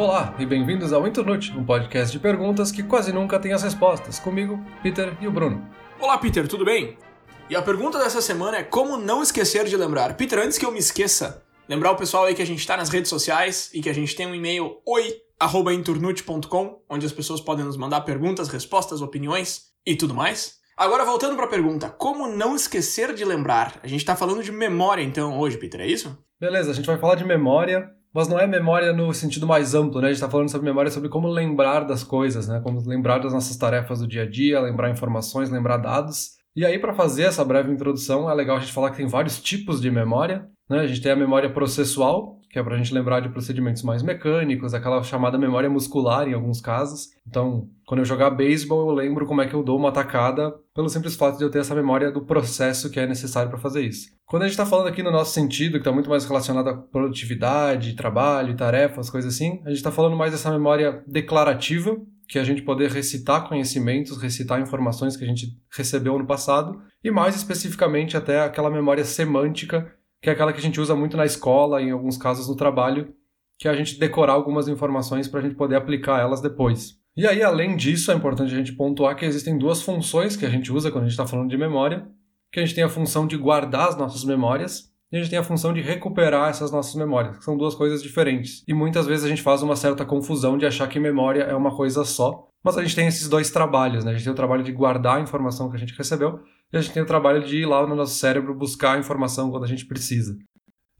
Olá e bem-vindos ao Internute, um podcast de perguntas que quase nunca tem as respostas. Comigo, Peter e o Bruno. Olá, Peter, tudo bem? E a pergunta dessa semana é como não esquecer de lembrar. Peter, antes que eu me esqueça, lembrar o pessoal aí que a gente está nas redes sociais e que a gente tem um e-mail oi@inturnute.com, onde as pessoas podem nos mandar perguntas, respostas, opiniões e tudo mais. Agora voltando para a pergunta, como não esquecer de lembrar? A gente está falando de memória então hoje, Peter, é isso? Beleza, a gente vai falar de memória, mas não é memória no sentido mais amplo, né? A gente está falando sobre memória sobre como lembrar das coisas, né? Como lembrar das nossas tarefas do dia a dia, lembrar informações, lembrar dados. E aí, para fazer essa breve introdução, é legal a gente falar que tem vários tipos de memória. Né? A gente tem a memória processual, que é para a gente lembrar de procedimentos mais mecânicos, aquela chamada memória muscular em alguns casos. Então, quando eu jogar beisebol, eu lembro como é que eu dou uma atacada, pelo simples fato de eu ter essa memória do processo que é necessário para fazer isso. Quando a gente está falando aqui no nosso sentido, que está muito mais relacionado à produtividade, trabalho, tarefas, coisas assim, a gente está falando mais dessa memória declarativa, que a gente poder recitar conhecimentos, recitar informações que a gente recebeu no passado, e mais especificamente até aquela memória semântica que é aquela que a gente usa muito na escola, em alguns casos no trabalho, que é a gente decorar algumas informações para a gente poder aplicar elas depois. E aí, além disso, é importante a gente pontuar que existem duas funções que a gente usa quando a gente está falando de memória, que a gente tem a função de guardar as nossas memórias e a gente tem a função de recuperar essas nossas memórias, que são duas coisas diferentes. E muitas vezes a gente faz uma certa confusão de achar que memória é uma coisa só, mas a gente tem esses dois trabalhos, né? A gente tem o trabalho de guardar a informação que a gente recebeu e a gente tem o trabalho de ir lá no nosso cérebro buscar a informação quando a gente precisa.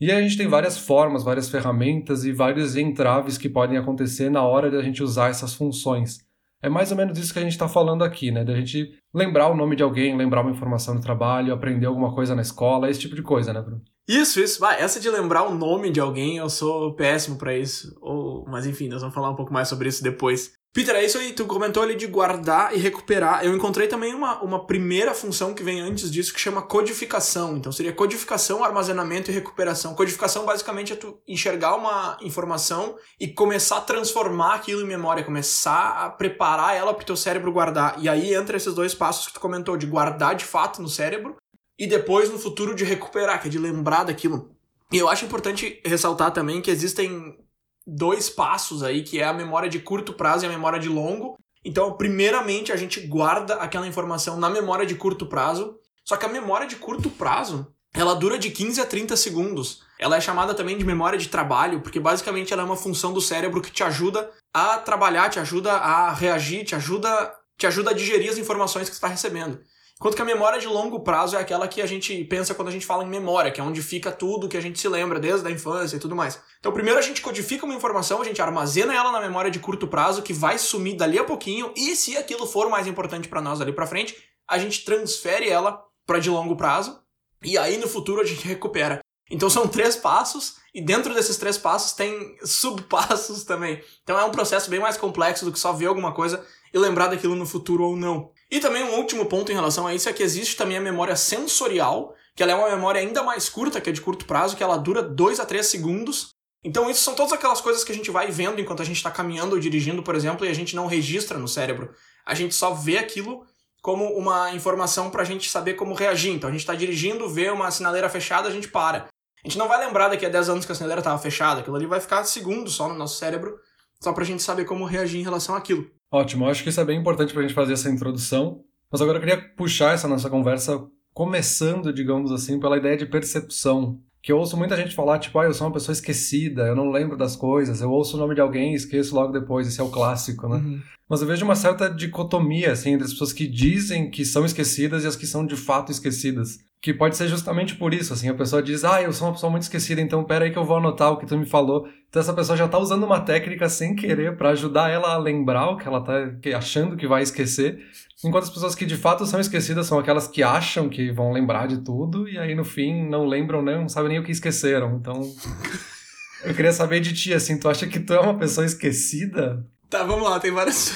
E aí a gente tem várias formas, várias ferramentas e vários entraves que podem acontecer na hora de a gente usar essas funções. É mais ou menos isso que a gente está falando aqui, né? De a gente lembrar o nome de alguém, lembrar uma informação no trabalho, aprender alguma coisa na escola, esse tipo de coisa, né, Bruno? Isso, isso. Ah, essa de lembrar o nome de alguém, eu sou péssimo para isso. Ou, mas enfim, nós vamos falar um pouco mais sobre isso depois. Peter, é isso aí, tu comentou ali de guardar e recuperar. Eu encontrei também uma, uma primeira função que vem antes disso que chama codificação. Então seria codificação, armazenamento e recuperação. Codificação basicamente é tu enxergar uma informação e começar a transformar aquilo em memória, começar a preparar ela para o teu cérebro guardar. E aí entra esses dois passos que tu comentou, de guardar de fato no cérebro e depois no futuro de recuperar, que é de lembrar daquilo. E eu acho importante ressaltar também que existem dois passos aí, que é a memória de curto prazo e a memória de longo. Então, primeiramente, a gente guarda aquela informação na memória de curto prazo. Só que a memória de curto prazo, ela dura de 15 a 30 segundos. Ela é chamada também de memória de trabalho, porque basicamente ela é uma função do cérebro que te ajuda a trabalhar, te ajuda a reagir, te ajuda, te ajuda a digerir as informações que você está recebendo. Enquanto que a memória de longo prazo é aquela que a gente pensa quando a gente fala em memória, que é onde fica tudo que a gente se lembra desde a infância e tudo mais. Então, primeiro a gente codifica uma informação, a gente armazena ela na memória de curto prazo, que vai sumir dali a pouquinho, e se aquilo for mais importante para nós dali para frente, a gente transfere ela para de longo prazo, e aí no futuro a gente recupera. Então são três passos, e dentro desses três passos tem subpassos também. Então é um processo bem mais complexo do que só ver alguma coisa e lembrar daquilo no futuro ou não. E também um último ponto em relação a isso é que existe também a memória sensorial, que ela é uma memória ainda mais curta, que é de curto prazo, que ela dura 2 a 3 segundos. Então isso são todas aquelas coisas que a gente vai vendo enquanto a gente está caminhando ou dirigindo, por exemplo, e a gente não registra no cérebro. A gente só vê aquilo como uma informação para a gente saber como reagir. Então a gente está dirigindo, vê uma sinaleira fechada, a gente para. A gente não vai lembrar daqui a 10 anos que a sinaleira estava fechada, aquilo ali vai ficar segundos só no nosso cérebro, só para a gente saber como reagir em relação àquilo. Ótimo, eu acho que isso é bem importante para a gente fazer essa introdução. Mas agora eu queria puxar essa nossa conversa começando, digamos assim, pela ideia de percepção. Que eu ouço muita gente falar, tipo, ah, eu sou uma pessoa esquecida, eu não lembro das coisas, eu ouço o nome de alguém e esqueço logo depois, esse é o clássico, né? Uhum. Mas eu vejo uma certa dicotomia, assim, entre as pessoas que dizem que são esquecidas e as que são de fato esquecidas. Que pode ser justamente por isso, assim, a pessoa diz, ah, eu sou uma pessoa muito esquecida, então pera aí que eu vou anotar o que tu me falou. Então essa pessoa já tá usando uma técnica sem querer para ajudar ela a lembrar o que ela tá achando que vai esquecer. Enquanto as pessoas que de fato são esquecidas são aquelas que acham que vão lembrar de tudo e aí no fim não lembram, não sabem nem o que esqueceram. Então eu queria saber de ti, assim, tu acha que tu é uma pessoa esquecida? Tá, vamos lá, tem várias.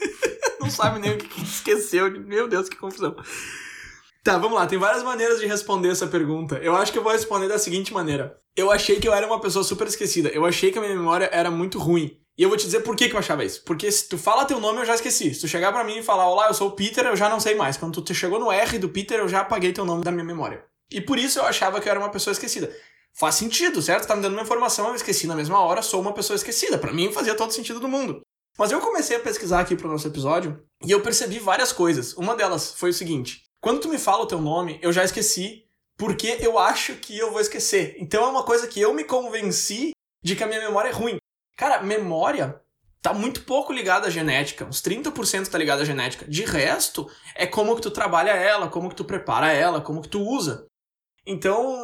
não sabe nem o que esqueceu. Meu Deus, que confusão. Tá, vamos lá, tem várias maneiras de responder essa pergunta. Eu acho que eu vou responder da seguinte maneira. Eu achei que eu era uma pessoa super esquecida. Eu achei que a minha memória era muito ruim. E eu vou te dizer por que, que eu achava isso. Porque se tu fala teu nome, eu já esqueci. Se tu chegar para mim e falar, olá, eu sou o Peter, eu já não sei mais. Quando tu chegou no R do Peter, eu já apaguei teu nome da minha memória. E por isso eu achava que eu era uma pessoa esquecida. faz sentido, certo? Tá me dando uma informação, eu esqueci na mesma hora, sou uma pessoa esquecida. Para mim fazia todo sentido do mundo. Mas eu comecei a pesquisar aqui pro nosso episódio e eu percebi várias coisas. Uma delas foi o seguinte: quando tu me fala o teu nome, eu já esqueci porque eu acho que eu vou esquecer. Então é uma coisa que eu me convenci de que a minha memória é ruim. Cara, memória tá muito pouco ligada à genética, uns 30% tá ligada à genética. De resto, é como que tu trabalha ela, como que tu prepara ela, como que tu usa. Então,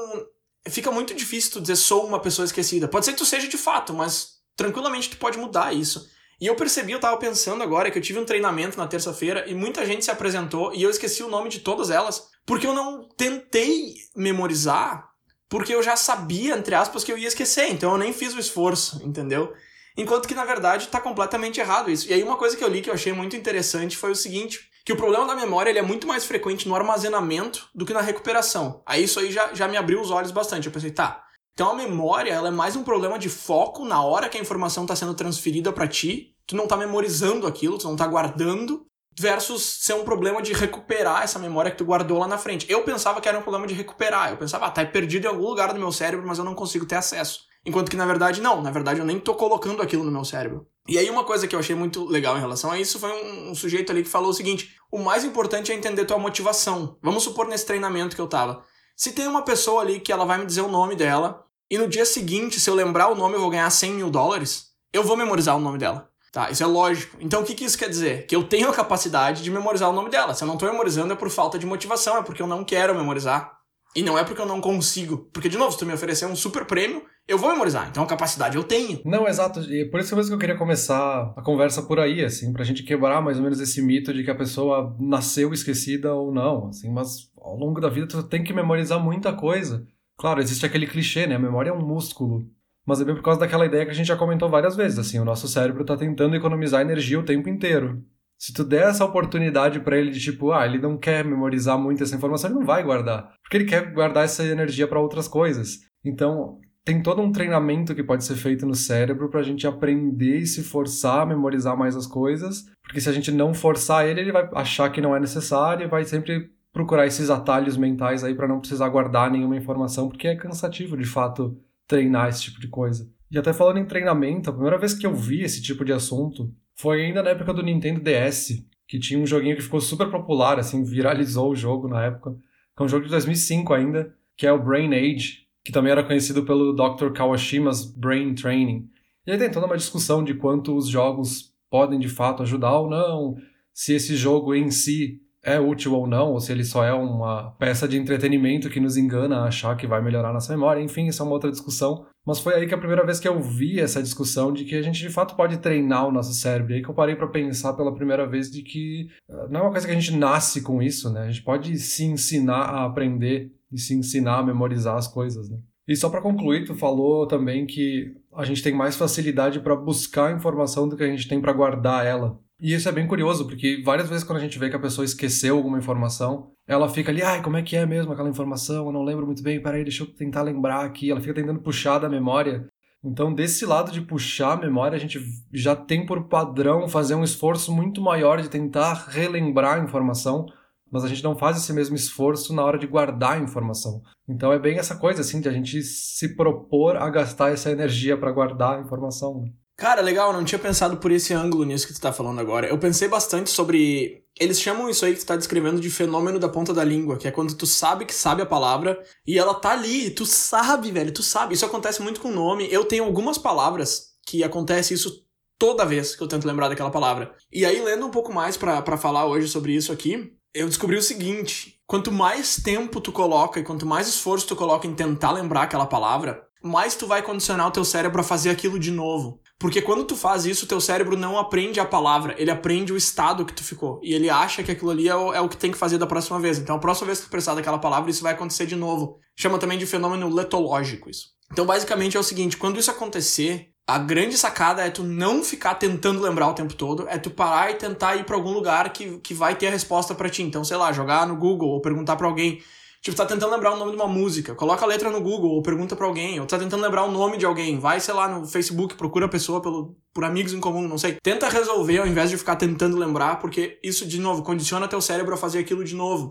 fica muito difícil tu dizer sou uma pessoa esquecida. Pode ser que tu seja de fato, mas tranquilamente tu pode mudar isso. E eu percebi, eu tava pensando agora que eu tive um treinamento na terça-feira e muita gente se apresentou e eu esqueci o nome de todas elas, porque eu não tentei memorizar, porque eu já sabia, entre aspas, que eu ia esquecer, então eu nem fiz o esforço, entendeu? Enquanto que na verdade tá completamente errado isso. E aí uma coisa que eu li que eu achei muito interessante foi o seguinte, que o problema da memória ele é muito mais frequente no armazenamento do que na recuperação. Aí isso aí já, já me abriu os olhos bastante. Eu pensei, tá, então a memória ela é mais um problema de foco na hora que a informação está sendo transferida para ti. Tu não está memorizando aquilo, tu não está guardando, versus ser um problema de recuperar essa memória que tu guardou lá na frente. Eu pensava que era um problema de recuperar. Eu pensava, ah, tá perdido em algum lugar do meu cérebro, mas eu não consigo ter acesso. Enquanto que na verdade não, na verdade eu nem tô colocando aquilo no meu cérebro. E aí uma coisa que eu achei muito legal em relação a isso foi um, um sujeito ali que falou o seguinte: o mais importante é entender tua motivação. Vamos supor nesse treinamento que eu tava. Se tem uma pessoa ali que ela vai me dizer o nome dela, e no dia seguinte, se eu lembrar o nome, eu vou ganhar 100 mil dólares, eu vou memorizar o nome dela. Tá, isso é lógico. Então o que, que isso quer dizer? Que eu tenho a capacidade de memorizar o nome dela. Se eu não tô memorizando é por falta de motivação, é porque eu não quero memorizar. E não é porque eu não consigo. Porque, de novo, se tu me oferecer um super prêmio, eu vou memorizar. Então a capacidade eu tenho. Não, exato. E por isso mesmo que eu queria começar a conversa por aí, assim, pra gente quebrar mais ou menos esse mito de que a pessoa nasceu esquecida ou não, assim, mas ao longo da vida tu tem que memorizar muita coisa. Claro, existe aquele clichê, né? A memória é um músculo. Mas é bem por causa daquela ideia que a gente já comentou várias vezes, assim, o nosso cérebro está tentando economizar energia o tempo inteiro. Se tu der essa oportunidade para ele de tipo, ah, ele não quer memorizar muito essa informação, ele não vai guardar, porque ele quer guardar essa energia para outras coisas. Então, tem todo um treinamento que pode ser feito no cérebro para a gente aprender e se forçar a memorizar mais as coisas, porque se a gente não forçar ele, ele vai achar que não é necessário e vai sempre procurar esses atalhos mentais aí para não precisar guardar nenhuma informação, porque é cansativo de fato treinar esse tipo de coisa. E até falando em treinamento, a primeira vez que eu vi esse tipo de assunto foi ainda na época do Nintendo DS, que tinha um joguinho que ficou super popular, assim, viralizou o jogo na época, que é um jogo de 2005 ainda, que é o Brain Age, que também era conhecido pelo Dr. Kawashima's Brain Training. E aí tem toda uma discussão de quanto os jogos podem de fato ajudar ou não, se esse jogo em si é útil ou não, ou se ele só é uma peça de entretenimento que nos engana a achar que vai melhorar nossa memória, enfim, isso é uma outra discussão. Mas foi aí que a primeira vez que eu vi essa discussão de que a gente de fato pode treinar o nosso cérebro. E aí que eu parei para pensar pela primeira vez de que eh, não é uma coisa que a gente nasce com isso, né? A gente pode se ensinar a aprender e se ensinar a memorizar as coisas, né? E só para concluir, tu falou também que a gente tem mais facilidade para buscar informação do que a gente tem para guardar ela. E isso é bem curioso, porque várias vezes quando a gente vê que a pessoa esqueceu alguma informação, ela fica ali, ai, como é que é mesmo aquela informação? Eu não lembro muito bem, peraí, deixa eu tentar lembrar aqui. Ela fica tentando puxar da memória. Então, desse lado de puxar a memória, a gente já tem por padrão fazer um esforço muito maior de tentar relembrar a informação, mas a gente não faz esse mesmo esforço na hora de guardar a informação. Então, é bem essa coisa, assim, de a gente se propor a gastar essa energia para guardar a informação. Cara, legal, não tinha pensado por esse ângulo nisso que tu tá falando agora. Eu pensei bastante sobre. Eles chamam isso aí que tu tá descrevendo de fenômeno da ponta da língua, que é quando tu sabe que sabe a palavra e ela tá ali, tu sabe, velho, tu sabe. Isso acontece muito com o nome. Eu tenho algumas palavras que acontece isso toda vez que eu tento lembrar daquela palavra. E aí, lendo um pouco mais para falar hoje sobre isso aqui, eu descobri o seguinte: quanto mais tempo tu coloca e quanto mais esforço tu coloca em tentar lembrar aquela palavra, mais tu vai condicionar o teu cérebro a fazer aquilo de novo. Porque quando tu faz isso, teu cérebro não aprende a palavra, ele aprende o estado que tu ficou. E ele acha que aquilo ali é o, é o que tem que fazer da próxima vez. Então, a próxima vez que tu precisar daquela palavra, isso vai acontecer de novo. Chama também de fenômeno letológico isso. Então, basicamente é o seguinte, quando isso acontecer, a grande sacada é tu não ficar tentando lembrar o tempo todo, é tu parar e tentar ir para algum lugar que, que vai ter a resposta para ti. Então, sei lá, jogar no Google ou perguntar para alguém, Tipo, tá tentando lembrar o nome de uma música, coloca a letra no Google ou pergunta para alguém, ou tá tentando lembrar o nome de alguém, vai, sei lá, no Facebook, procura a pessoa pelo, por amigos em comum, não sei. Tenta resolver ao invés de ficar tentando lembrar, porque isso, de novo, condiciona teu cérebro a fazer aquilo de novo.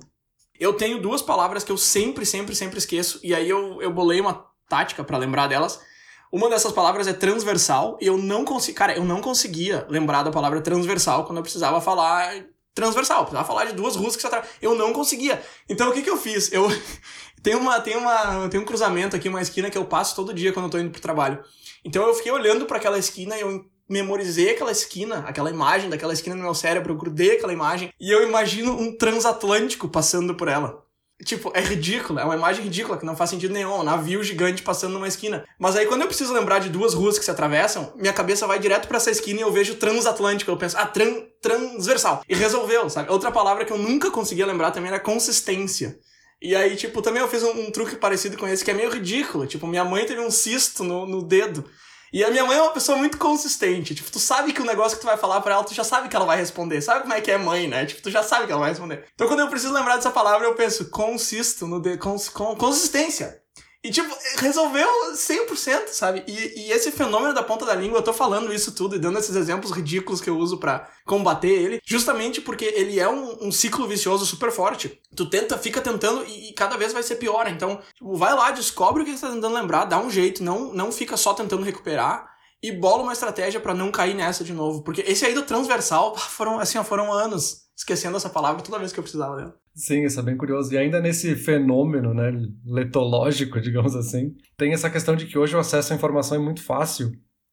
Eu tenho duas palavras que eu sempre, sempre, sempre esqueço, e aí eu, eu bolei uma tática para lembrar delas. Uma dessas palavras é transversal e eu não consigo, cara, eu não conseguia lembrar da palavra transversal quando eu precisava falar transversal, precisava falar de duas ruas que se atravessam. Eu não conseguia. Então o que que eu fiz? Eu tem uma tem uma tem um cruzamento aqui, uma esquina que eu passo todo dia quando eu tô indo pro trabalho. Então eu fiquei olhando para aquela esquina e eu memorizei aquela esquina, aquela imagem daquela esquina no meu cérebro, eu grudei aquela imagem e eu imagino um transatlântico passando por ela. Tipo, é ridículo, é uma imagem ridícula que não faz sentido nenhum, um navio gigante passando numa esquina. Mas aí quando eu preciso lembrar de duas ruas que se atravessam, minha cabeça vai direto para essa esquina e eu vejo transatlântico, eu penso, ah, tran transversal. E resolveu, sabe? Outra palavra que eu nunca conseguia lembrar também era consistência. E aí, tipo, também eu fiz um, um, truque parecido com esse, que é meio ridículo. Tipo, minha mãe teve um cisto no, no dedo. E a minha mãe é uma pessoa muito consistente. Tipo, tu sabe que o negócio que tu vai falar pra ela, tu já sabe que ela vai responder. Sabe como é que é mãe, né? Tipo, tu já sabe que ela vai responder. Então, quando eu preciso lembrar dessa palavra, eu penso, consisto no de... Cons... Com... consistência. E, tipo, resolveu 100%, sabe? E, e esse fenômeno da ponta da língua, eu tô falando isso tudo e dando esses exemplos ridículos que eu uso para combater ele, justamente porque ele é um, um, ciclo vicioso super forte. Tu tenta, fica tentando e, e cada vez vai ser pior. Então, tipo, vai lá, descobre o que você tá tentando lembrar, dá um jeito, não, não fica só tentando recuperar e bola uma estratégia para não cair nessa de novo. Porque esse aí do transversal foram, assim, foram anos esquecendo essa palavra toda vez que eu precisava dela. Sim, isso é bem curioso. E ainda nesse fenômeno, né, letológico, digamos assim, tem essa questão de que hoje o acesso à informação é muito fácil.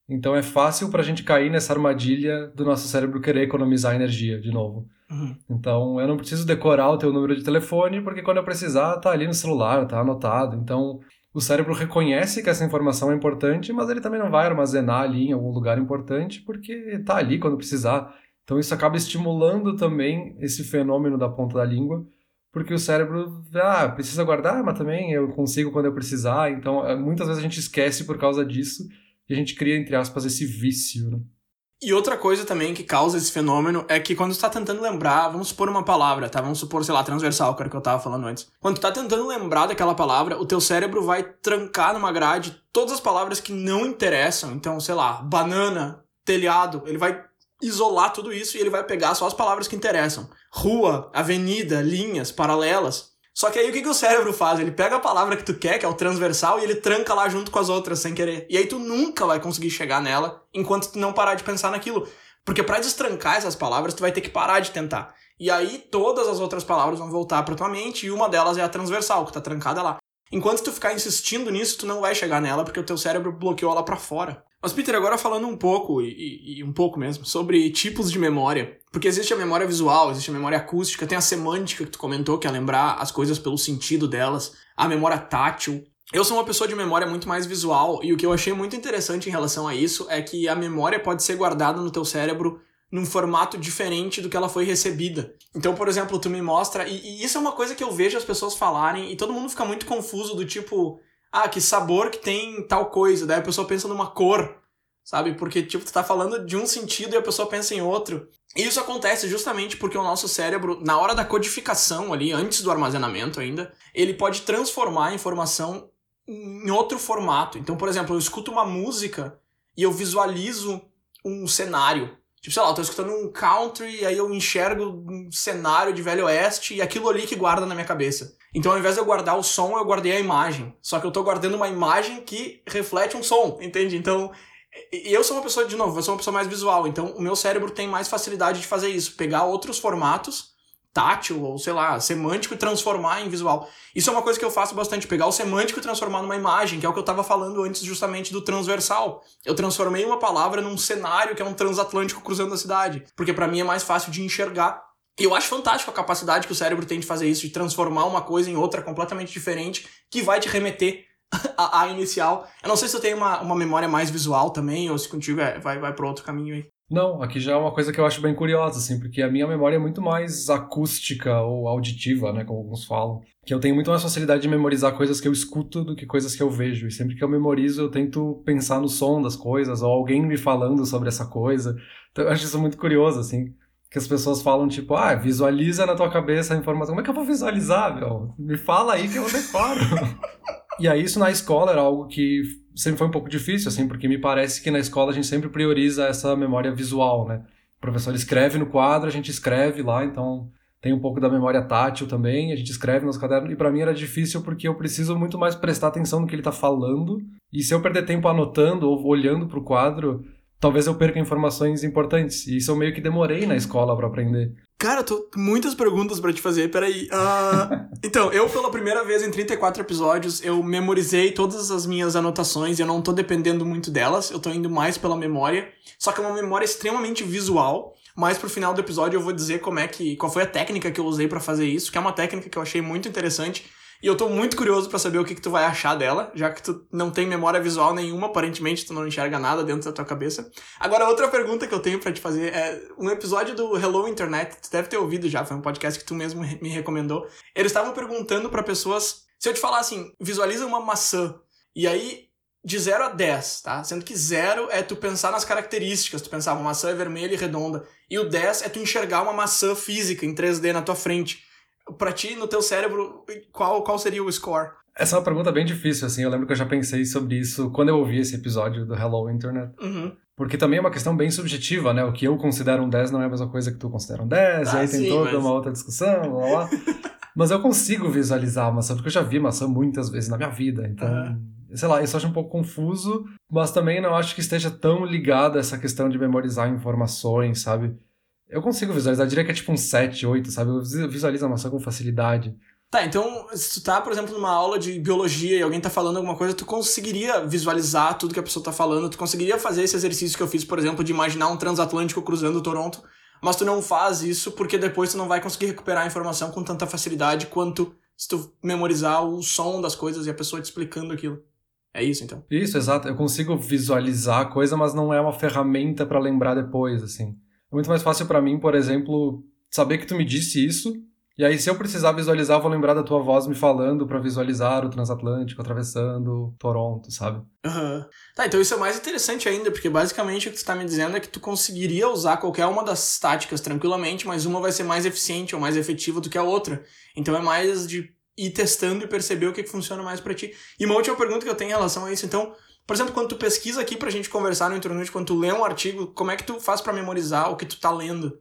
Então é fácil para a gente cair nessa armadilha do nosso cérebro querer economizar energia de novo. Uhum. Então eu não preciso decorar o teu número de telefone, porque quando eu precisar, tá ali no celular, tá anotado. Então o cérebro reconhece que essa informação é importante, mas ele também não vai armazenar ali em algum lugar importante, porque tá ali quando precisar. Então isso acaba estimulando também esse fenômeno da ponta da língua, porque o cérebro, ah, precisa guardar, mas também eu consigo quando eu precisar. Então é, muitas vezes a gente esquece por causa disso e a gente cria, entre aspas, esse vício. Né? E outra coisa também que causa esse fenômeno é que quando tu tá tentando lembrar, vamos supor uma palavra, tá? Vamos supor, sei lá, transversal, que era o que eu tava falando antes. Quando tu tá tentando lembrar daquela palavra, o teu cérebro vai trancar numa grade todas as palavras que não interessam. Então, sei lá, banana, telhado, ele vai isolar tudo isso e ele vai pegar só as palavras que interessam. Rua, avenida, linhas, paralelas. Só que aí o que, que o cérebro faz? Ele pega a palavra que tu quer, que é o transversal, e ele tranca lá junto com as outras sem querer. E aí tu nunca vai conseguir chegar nela enquanto tu não parar de pensar naquilo. Porque para destrancar essas palavras, tu vai ter que parar de tentar. E aí todas as outras palavras vão voltar pra tua mente, e uma delas é a transversal, que tá trancada lá. Enquanto tu ficar insistindo nisso, tu não vai chegar nela, porque o teu cérebro bloqueou ela para fora. Mas, Peter, agora falando um pouco, e, e, um pouco mesmo, sobre tipos de memória. Porque existe a memória visual, existe a memória acústica, tem a semântica que tu comentou, que é lembrar as coisas pelo sentido delas, a memória tátil. Eu sou uma pessoa de memória muito mais visual, e o que eu achei muito interessante em relação a isso é que a memória pode ser guardada no teu cérebro num formato diferente do que ela foi recebida. Então, por exemplo, tu me mostra, e, e isso é uma coisa que eu vejo as pessoas falarem, e todo mundo fica muito confuso do tipo ah, que sabor que tem tal coisa. Daí a pessoa pensa numa cor, sabe? Porque, tipo, tu tá falando de um sentido e a pessoa pensa em outro. E isso acontece justamente porque o nosso cérebro, na hora da codificação ali, antes do armazenamento ainda, ele pode transformar a informação em outro formato. Então, por exemplo, eu escuto uma música e eu visualizo um cenário. Tipo, sei lá, eu tô escutando um country e aí eu enxergo um cenário de Velho Oeste e aquilo ali que guarda na minha cabeça. Então, ao invés de eu guardar o som, eu guardei a imagem. Só que eu tô guardando uma imagem que reflete um som, entende? Então, eu sou uma pessoa, de novo, eu sou uma pessoa mais visual. Então, o meu cérebro tem mais facilidade de fazer isso. Pegar outros formatos, tátil ou, sei lá, semântico e transformar em visual. Isso é uma coisa que eu faço bastante. Pegar o semântico e transformar numa imagem, que é o que eu tava falando antes justamente do transversal. Eu transformei uma palavra num cenário que é um transatlântico cruzando a cidade. Porque para mim é mais fácil de enxergar e eu acho fantástico a capacidade que o cérebro tem de fazer isso, de transformar uma coisa em outra completamente diferente, que vai te remeter à, inicial. Eu não sei se eu tenho uma, uma memória mais visual também, ou se contigo é, vai, vai para outro caminho aí. Não, aqui já é uma coisa que eu acho bem curiosa, assim, porque a minha memória é muito mais acústica ou auditiva, né, como alguns falam. Que eu tenho muito mais facilidade de memorizar coisas que eu escuto do que coisas que eu vejo. E sempre que eu memorizo, eu tento pensar no som das coisas, ou alguém me falando sobre essa coisa. Então eu acho isso muito curioso, assim que as pessoas falam, tipo, ah, visualiza na tua cabeça a informação. Como é que eu vou visualizar, meu? Me fala aí que eu decoro. e aí, isso na escola era algo que sempre foi um pouco difícil, assim, porque me parece que na escola a gente sempre prioriza essa memória visual, né? O professor escreve no quadro, a gente escreve lá, então tem um pouco da memória tátil também, a gente escreve nos cadernos, e para mim era difícil porque eu preciso muito mais prestar atenção no que ele tá falando, e se eu perder tempo anotando ou olhando pro quadro, talvez eu perca informações importantes. E isso eu meio que demorei na escola para aprender. Cara, tô muitas perguntas para te fazer, peraí. Uh, então, eu pela primeira vez em 34 episódios, eu memorizei todas as minhas anotações e eu não tô dependendo muito delas, eu tô indo mais pela memória. Só que é uma memória extremamente visual. Mas pro final do episódio eu vou dizer como é que. qual foi a técnica que eu usei para fazer isso, que é uma técnica que eu achei muito interessante. E eu tô muito curioso para saber o que, que tu vai achar dela, já que tu não tem memória visual nenhuma, aparentemente tu não enxerga nada dentro da tua cabeça. Agora, outra pergunta que eu tenho para te fazer é um episódio do Hello Internet, tu deve ter ouvido já, foi um podcast que tu mesmo me recomendou. Eles estavam perguntando para pessoas, se eu te falar assim, visualiza uma maçã, e aí de 0 a 10, tá? Sendo que 0 é tu pensar nas características, tu pensar uma maçã é vermelha e redonda. E o 10 é tu enxergar uma maçã física em 3D na tua frente. Pra ti, no teu cérebro, qual, qual seria o score? Essa é uma pergunta bem difícil, assim. Eu lembro que eu já pensei sobre isso quando eu ouvi esse episódio do Hello Internet. Uhum. Porque também é uma questão bem subjetiva, né? O que eu considero um 10 não é a mesma coisa que tu considera um 10, ah, e aí sim, tem toda mas... uma outra discussão, blá blá. mas eu consigo visualizar a maçã, porque eu já vi maçã muitas vezes na minha vida, então. Uhum sei lá, isso eu acho um pouco confuso, mas também não acho que esteja tão ligado a essa questão de memorizar informações, sabe? Eu consigo visualizar, eu diria que é tipo um 7, 8, sabe? Eu visualizo a maçã com facilidade. Tá, então, se tu tá, por exemplo, numa aula de biologia e alguém tá falando alguma coisa, tu conseguiria visualizar tudo que a pessoa tá falando, tu conseguiria fazer esse exercício que eu fiz, por exemplo, de imaginar um transatlântico cruzando Toronto, mas tu não faz isso porque depois tu não vai conseguir recuperar a informação com tanta facilidade quanto se tu memorizar o som das coisas e a pessoa te explicando aquilo. É isso, então? Isso, exato. Eu consigo visualizar a coisa, mas não é uma ferramenta para lembrar depois, assim. É muito mais fácil para mim, por exemplo, saber que tu me disse isso, e aí se eu precisar visualizar, eu vou lembrar da tua voz me falando para visualizar o transatlântico atravessando Toronto, sabe? Uhum. Tá, então isso é mais interessante ainda, porque basicamente o que tu tá me dizendo é que tu conseguiria usar qualquer uma das táticas tranquilamente, mas uma vai ser mais eficiente ou mais efetiva do que a outra. Então é mais de ir testando e perceber o que, que funciona mais para ti. E uma última pergunta que eu tenho em relação a isso, então, por exemplo, quando tu pesquisa aqui pra gente conversar no internet, quando tu lê um artigo, como é que tu faz para memorizar o que tu tá lendo?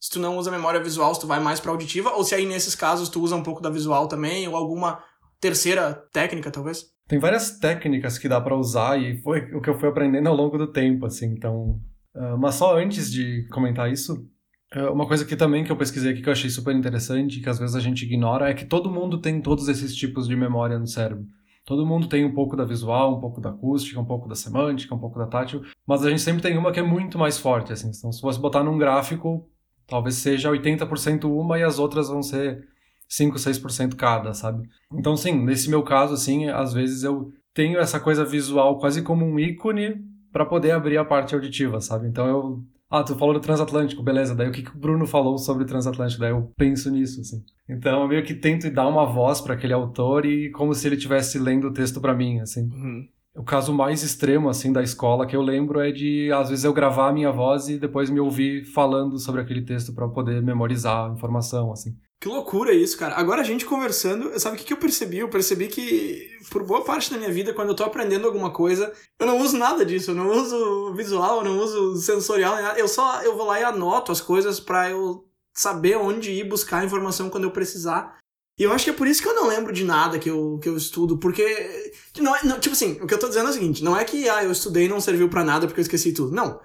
Se tu não usa memória visual, se tu vai mais pra auditiva, ou se aí nesses casos tu usa um pouco da visual também, ou alguma terceira técnica, talvez? Tem várias técnicas que dá para usar e foi o que eu fui aprendendo ao longo do tempo, assim, então... Uh, mas só antes de comentar isso, é, uma coisa que também que eu pesquisei aqui que eu achei super interessante, que às vezes a gente ignora, é que todo mundo tem todos esses tipos de memória no cérebro. Todo mundo tem um pouco da visual, um pouco da acústica, um pouco da semântica, um pouco da tátil, mas a gente sempre tem uma que é muito mais forte, assim. Então, se você botar num gráfico, talvez seja 80% uma e as outras vão ser 5, 6% cada, sabe? Então, sim, nesse meu caso, assim, às vezes eu tenho essa coisa visual quase como um ícone para poder abrir a parte auditiva, sabe? Então eu ah, tu falou do transatlântico, beleza. Daí o que, que o Bruno falou sobre o transatlântico? Daí eu penso nisso, assim. Então eu meio que tento dar uma voz para aquele autor e como se ele estivesse lendo o texto para mim, assim. Uhum. O caso mais extremo, assim, da escola que eu lembro é de, às vezes, eu gravar a minha voz e depois me ouvir falando sobre aquele texto para poder memorizar a informação, assim. Que loucura isso, cara. Agora a gente conversando, sabe o que, que eu percebi? Eu percebi que, por boa parte da minha vida, quando eu tô aprendendo alguma coisa, eu não uso nada disso. Eu não uso visual, eu não uso sensorial. Eu só eu vou lá e anoto as coisas para eu saber onde ir buscar a informação quando eu precisar. E eu acho que é por isso que eu não lembro de nada que eu, que eu estudo, porque. Não, é, não, tipo assim, o que eu tô dizendo é o seguinte: não é que ah, eu estudei e não serviu para nada porque eu esqueci tudo. Não.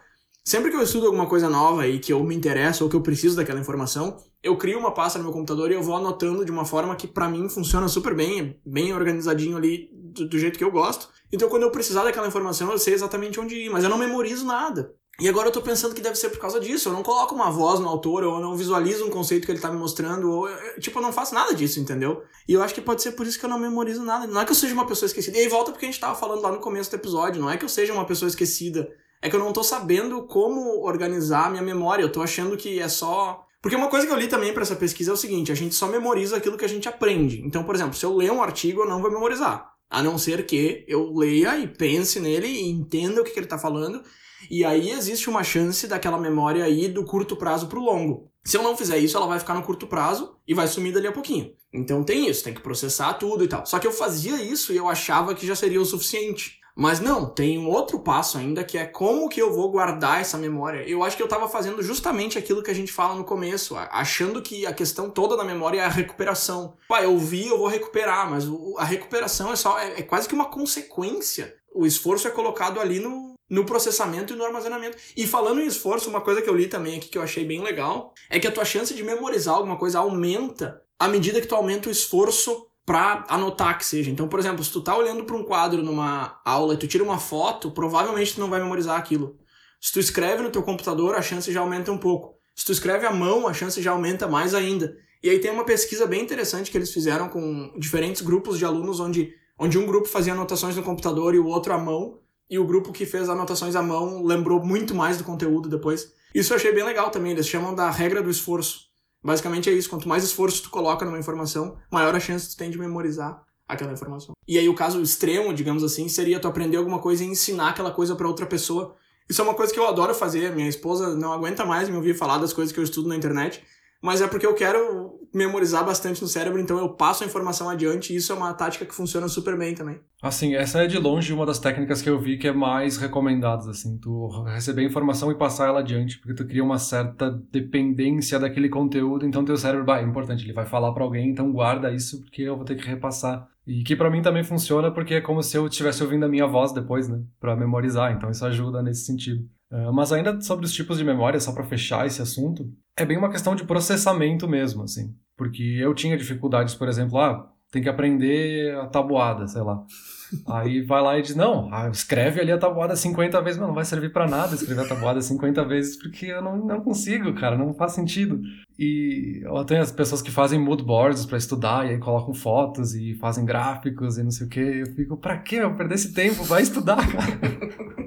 Sempre que eu estudo alguma coisa nova e que eu me interesso ou que eu preciso daquela informação, eu crio uma pasta no meu computador e eu vou anotando de uma forma que para mim funciona super bem, bem organizadinho ali do, do, jeito que eu gosto. Então quando eu precisar daquela informação, eu sei exatamente onde ir, mas eu não memorizo nada. E agora eu tô pensando que deve ser por causa disso. Eu não coloco uma voz no autor, ou eu não visualizo um conceito que ele tá me mostrando, ou tipo, eu não faço nada disso, entendeu? E eu acho que pode ser por isso que eu não memorizo nada. Não é que eu seja uma pessoa esquecida. E aí volta porque a gente tava falando lá no começo do episódio, não é que eu seja uma pessoa esquecida é que eu não tô sabendo como organizar a minha memória. Eu tô achando que é só. Porque uma coisa que eu li também para essa pesquisa é o seguinte: a gente só memoriza aquilo que a gente aprende. Então, por exemplo, se eu ler um artigo, eu não vou memorizar. A não ser que eu leia e pense nele e entenda o que, que ele tá falando. E aí existe uma chance daquela memória aí do curto prazo pro longo. Se eu não fizer isso, ela vai ficar no curto prazo e vai sumir dali a pouquinho. Então tem isso, tem que processar tudo e tal. Só que eu fazia isso e eu achava que já seria o suficiente. Mas não, tem um outro passo ainda que é como que eu vou guardar essa memória. Eu acho que eu tava fazendo justamente aquilo que a gente fala no começo, achando que a questão toda da memória é a recuperação. Pá, eu vi, eu vou recuperar, mas a recuperação é só é, é quase que uma consequência. O esforço é colocado ali no, no processamento e no armazenamento. E falando em esforço, uma coisa que eu li também aqui que eu achei bem legal é que a tua chance de memorizar alguma coisa aumenta à medida que tu aumenta o esforço para anotar que seja. Então, por exemplo, se tu tá olhando para um quadro numa aula e tu tira uma foto, provavelmente tu não vai memorizar aquilo. Se tu escreve no teu computador, a chance já aumenta um pouco. Se tu escreve à mão, a chance já aumenta mais ainda. E aí tem uma pesquisa bem interessante que eles fizeram com diferentes grupos de alunos, onde, onde um grupo fazia anotações no computador e o outro à mão, e o grupo que fez anotações à mão lembrou muito mais do conteúdo depois. Isso eu achei bem legal também, eles chamam da regra do esforço. Basicamente é isso. Quanto mais esforço tu coloca numa informação, maior a chance tu tem de memorizar aquela informação. E aí o caso extremo, digamos assim, seria tu aprender alguma coisa e ensinar aquela coisa para outra pessoa. Isso é uma coisa que eu adoro fazer. Minha esposa não aguenta mais me ouvir falar das coisas que eu estudo na internet mas é porque eu quero memorizar bastante no cérebro, então eu passo a informação adiante e isso é uma tática que funciona super bem também. Assim, essa é de longe uma das técnicas que eu vi que é mais recomendadas, assim, tu receber informação e passar ela adiante, porque tu cria uma certa dependência daquele conteúdo, então teu cérebro, vai, é importante, ele vai falar para alguém, então guarda isso porque eu vou ter que repassar. E que para mim também funciona porque é como se eu estivesse ouvindo a minha voz depois, né, para memorizar, então isso ajuda nesse sentido. Uh, mas ainda sobre os tipos de memória, só para fechar esse assunto, é bem uma questão de processamento mesmo, assim. Porque eu tinha dificuldades, por exemplo, ah, tem que aprender a tabuada, sei lá. Aí vai lá e diz, não, ah, escreve ali a tabuada 50 vezes, mas não vai servir para nada escrever a tabuada 50 vezes, porque eu não, não consigo, cara, não faz sentido. E eu tenho as pessoas que fazem mood boards para estudar, e aí colocam fotos e fazem gráficos e não sei o que, eu fico, pra quê? Eu perder esse tempo, vai estudar, cara.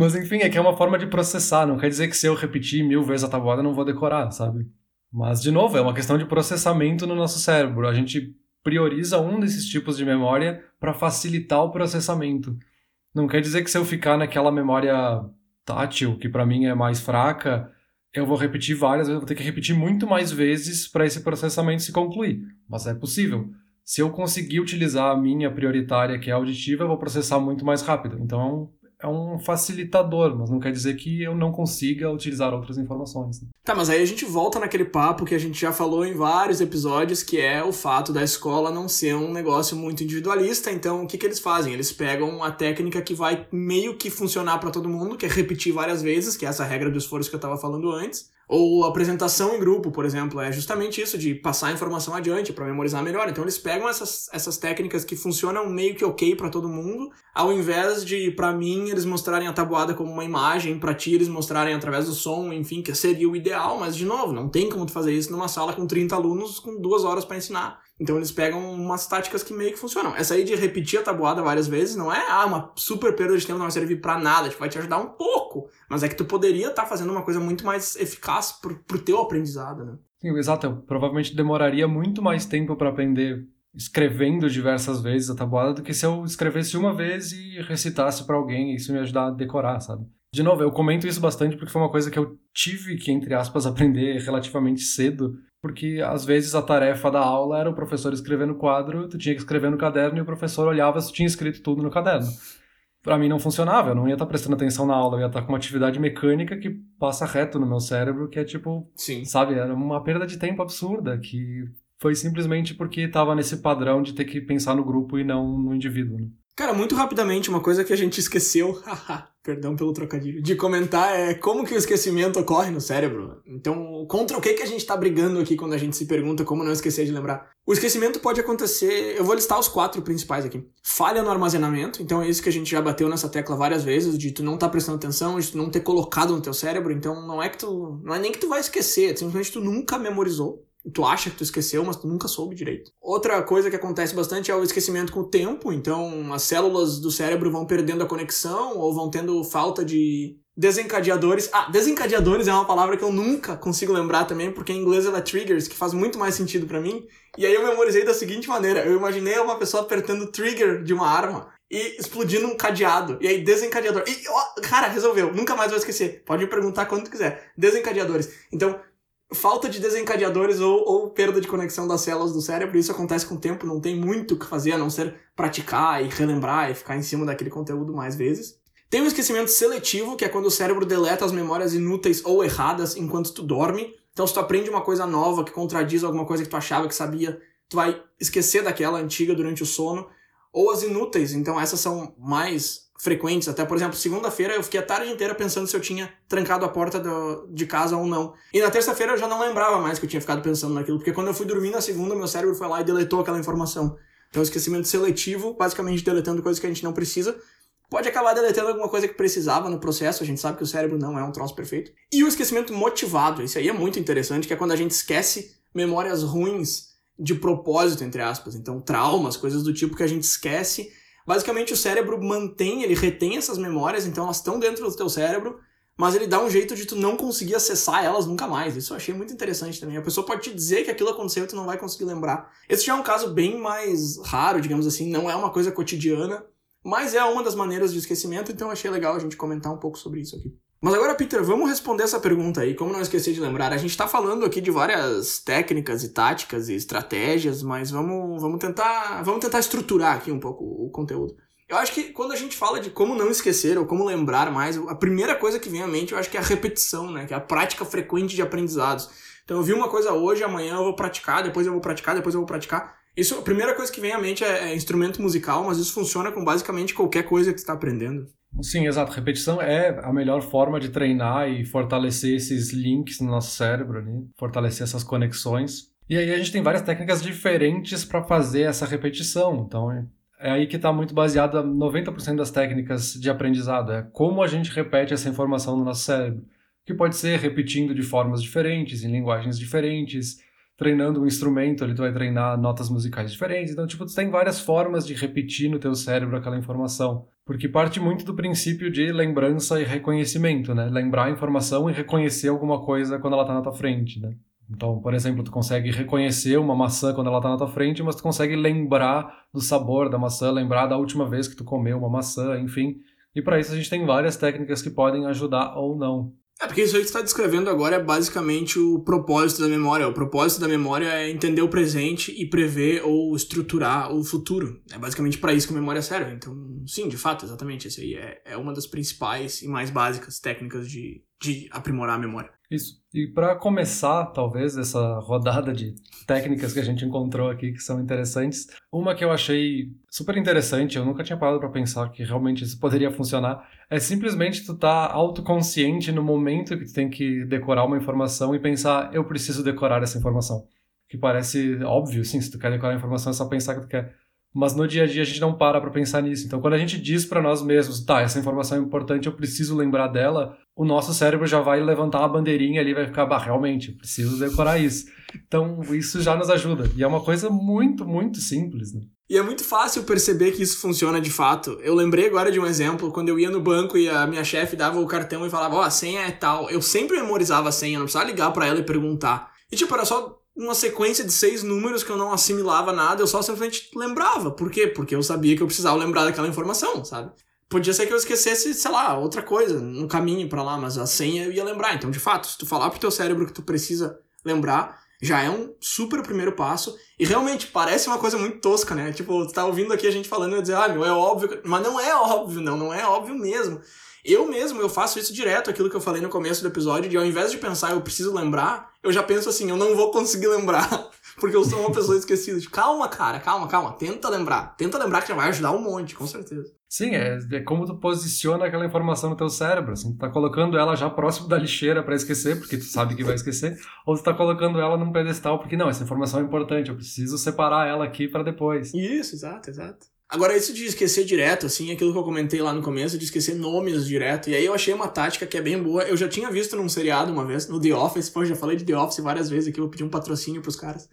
Mas enfim, é que é uma forma de processar. Não quer dizer que se eu repetir mil vezes a tabuada eu não vou decorar, sabe? Mas, de novo, é uma questão de processamento no nosso cérebro. A gente prioriza um desses tipos de memória para facilitar o processamento. Não quer dizer que se eu ficar naquela memória tátil, que para mim é mais fraca, eu vou repetir várias vezes, vou ter que repetir muito mais vezes para esse processamento se concluir. Mas é possível. Se eu conseguir utilizar a minha prioritária, que é auditiva, eu vou processar muito mais rápido. Então, é um facilitador, mas não quer dizer que eu não consiga utilizar outras informações. Né? Tá, mas aí a gente volta naquele papo que a gente já falou em vários episódios, que é o fato da escola não ser um negócio muito individualista. Então, o que, que eles fazem? Eles pegam a técnica que vai meio que funcionar para todo mundo, que é repetir várias vezes, que é essa regra do esforço que eu estava falando antes. Ou apresentação em grupo, por exemplo, é justamente isso, de passar a informação adiante para memorizar melhor. Então eles pegam essas, essas técnicas que funcionam meio que ok para todo mundo, ao invés de, para mim, eles mostrarem a tabuada como uma imagem, para ti eles mostrarem através do som, enfim, que seria o ideal, mas de novo, não tem como tu fazer isso numa sala com 30 alunos com duas horas para ensinar. Então eles pegam umas táticas que meio que funcionam. Essa aí de repetir a tabuada várias vezes não é ah, uma super perda de tempo, não vai servir para nada, tipo, vai te ajudar um pouco. Mas é que tu poderia estar tá fazendo uma coisa muito mais eficaz pro, pro teu aprendizado, né? Sim, exato. Eu provavelmente demoraria muito mais tempo para aprender escrevendo diversas vezes a tabuada do que se eu escrevesse uma vez e recitasse para alguém e isso me ajudar a decorar, sabe? De novo, eu comento isso bastante porque foi uma coisa que eu tive que, entre aspas, aprender relativamente cedo porque às vezes a tarefa da aula era o professor escrever no quadro, tu tinha que escrever no caderno e o professor olhava se tu tinha escrito tudo no caderno. Para mim não funcionava, eu não ia estar tá prestando atenção na aula, eu ia estar tá com uma atividade mecânica que passa reto no meu cérebro, que é tipo, Sim. sabe, era uma perda de tempo absurda, que foi simplesmente porque estava nesse padrão de ter que pensar no grupo e não no indivíduo. Né? Cara, muito rapidamente, uma coisa que a gente esqueceu, perdão pelo trocadilho, de comentar é como que o esquecimento ocorre no cérebro. Então, contra o que, que a gente tá brigando aqui quando a gente se pergunta como não esquecer de lembrar? O esquecimento pode acontecer, eu vou listar os quatro principais aqui. Falha no armazenamento, então é isso que a gente já bateu nessa tecla várias vezes, de tu não tá prestando atenção, de tu não ter colocado no teu cérebro, então não é que tu, não é nem que tu vai esquecer, é simplesmente tu nunca memorizou tu acha que tu esqueceu, mas tu nunca soube direito. Outra coisa que acontece bastante é o esquecimento com o tempo, então as células do cérebro vão perdendo a conexão ou vão tendo falta de desencadeadores. Ah, desencadeadores é uma palavra que eu nunca consigo lembrar também, porque em inglês ela é triggers, que faz muito mais sentido para mim. E aí eu memorizei da seguinte maneira: eu imaginei uma pessoa apertando trigger de uma arma e explodindo um cadeado. E aí, desencadeador. E, oh, cara, resolveu. Nunca mais vou esquecer. Pode me perguntar quando tu quiser. Desencadeadores. Então, falta de desencadeadores ou, ou, perda de conexão das células do cérebro. Isso acontece com o tempo, não tem muito o que fazer a não ser praticar e relembrar e ficar em cima daquele conteúdo mais vezes. Tem o esquecimento seletivo, que é quando o cérebro deleta as memórias inúteis ou erradas enquanto tu dorme. Então, se tu aprende uma coisa nova que contradiz alguma coisa que tu achava que sabia, tu vai esquecer daquela antiga durante o sono. Ou as inúteis, então essas são mais frequentes. Até, por exemplo, segunda-feira eu fiquei a tarde inteira pensando se eu tinha trancado a porta do, de casa ou não. E na terça-feira eu já não lembrava mais que eu tinha ficado pensando naquilo, porque quando eu fui dormir na segunda, meu cérebro foi lá e deletou aquela informação. Então, esquecimento seletivo, basicamente deletando coisas que a gente não precisa, pode acabar deletando alguma coisa que precisava no processo, a gente sabe que o cérebro não é um troço perfeito. E o esquecimento motivado, isso aí é muito interessante, que é quando a gente esquece memórias ruins de propósito, entre aspas. Então, traumas, coisas do tipo que a gente esquece. Basicamente, o cérebro mantém, ele retém essas memórias, então elas estão dentro do teu cérebro, mas ele dá um jeito de tu não conseguir acessar elas nunca mais. Isso eu achei muito interessante também. A pessoa pode te dizer que aquilo aconteceu e tu não vai conseguir lembrar. Esse já é um caso bem mais raro, digamos assim, não é uma coisa cotidiana, mas é uma das maneiras de esquecimento, então achei legal a gente comentar um pouco sobre isso aqui. Mas agora, Peter, vamos responder essa pergunta aí. Como não esquecer de lembrar, a gente está falando aqui de várias técnicas e táticas e estratégias, mas vamos, vamos tentar vamos tentar estruturar aqui um pouco o conteúdo. Eu acho que quando a gente fala de como não esquecer ou como lembrar mais, a primeira coisa que vem à mente eu acho que é a repetição, né? Que é a prática frequente de aprendizados. Então eu vi uma coisa hoje, amanhã eu vou praticar, depois eu vou praticar, depois eu vou praticar. Isso, a primeira coisa que vem à mente é, é instrumento musical, mas isso funciona com basicamente qualquer coisa que você está aprendendo. Sim, exato. Repetição é a melhor forma de treinar e fortalecer esses links no nosso cérebro, ali, fortalecer essas conexões. E aí a gente tem várias técnicas diferentes para fazer essa repetição. Então é aí que está muito baseada 90% das técnicas de aprendizado. É como a gente repete essa informação no nosso cérebro. Que pode ser repetindo de formas diferentes, em linguagens diferentes, treinando um instrumento, tu vai treinar notas musicais diferentes. Então, tipo, tu tem várias formas de repetir no teu cérebro aquela informação. Porque parte muito do princípio de lembrança e reconhecimento, né? Lembrar a informação e reconhecer alguma coisa quando ela tá na tua frente, né? Então, por exemplo, tu consegue reconhecer uma maçã quando ela tá na tua frente, mas tu consegue lembrar do sabor da maçã, lembrar da última vez que tu comeu uma maçã, enfim. E para isso a gente tem várias técnicas que podem ajudar ou não. É, porque isso aí que está descrevendo agora é basicamente o propósito da memória. O propósito da memória é entender o presente e prever ou estruturar o futuro. É basicamente para isso que a memória serve. Então, sim, de fato, exatamente. Essa aí é, é uma das principais e mais básicas técnicas de, de aprimorar a memória. Isso. E para começar, talvez, essa rodada de técnicas que a gente encontrou aqui que são interessantes, uma que eu achei super interessante, eu nunca tinha parado para pensar que realmente isso poderia funcionar, é simplesmente tu estar tá autoconsciente no momento que tu tem que decorar uma informação e pensar, eu preciso decorar essa informação. Que parece óbvio, sim, se tu quer decorar a informação é só pensar que tu quer. Mas no dia a dia a gente não para para pensar nisso. Então, quando a gente diz para nós mesmos, tá, essa informação é importante, eu preciso lembrar dela, o nosso cérebro já vai levantar uma bandeirinha ali, vai ficar, bah, realmente, preciso decorar isso. Então, isso já nos ajuda. E é uma coisa muito, muito simples, né? E é muito fácil perceber que isso funciona de fato. Eu lembrei agora de um exemplo, quando eu ia no banco e a minha chefe dava o cartão e falava, ó, oh, a senha é tal. Eu sempre memorizava a senha, não precisava ligar para ela e perguntar. E tipo, era só uma sequência de seis números que eu não assimilava nada, eu só simplesmente lembrava. Por quê? Porque eu sabia que eu precisava lembrar daquela informação, sabe? Podia ser que eu esquecesse, sei lá, outra coisa no caminho para lá, mas a senha eu ia lembrar. Então, de fato, se tu falar pro teu cérebro que tu precisa lembrar, já é um super primeiro passo. E realmente parece uma coisa muito tosca, né? Tipo, tu tá ouvindo aqui a gente falando e dizer, ah, meu, é óbvio. Mas não é óbvio, não, não é óbvio mesmo. Eu mesmo, eu faço isso direto, aquilo que eu falei no começo do episódio, de ao invés de pensar eu preciso lembrar, eu já penso assim, eu não vou conseguir lembrar, porque eu sou uma pessoa esquecida. Calma, cara, calma, calma, tenta lembrar. Tenta lembrar que já vai ajudar um monte, com certeza. Sim, é, é como tu posiciona aquela informação no teu cérebro, assim, tu tá colocando ela já próximo da lixeira para esquecer, porque tu sabe que vai esquecer, ou tu tá colocando ela num pedestal, porque não, essa informação é importante, eu preciso separar ela aqui para depois. Isso, exato, exato. Agora, isso de esquecer direto, assim, aquilo que eu comentei lá no começo, de esquecer nomes direto. E aí eu achei uma tática que é bem boa. Eu já tinha visto num seriado uma vez, no The Office. Pô, já falei de The Office várias vezes aqui, vou pedir um patrocínio pros caras.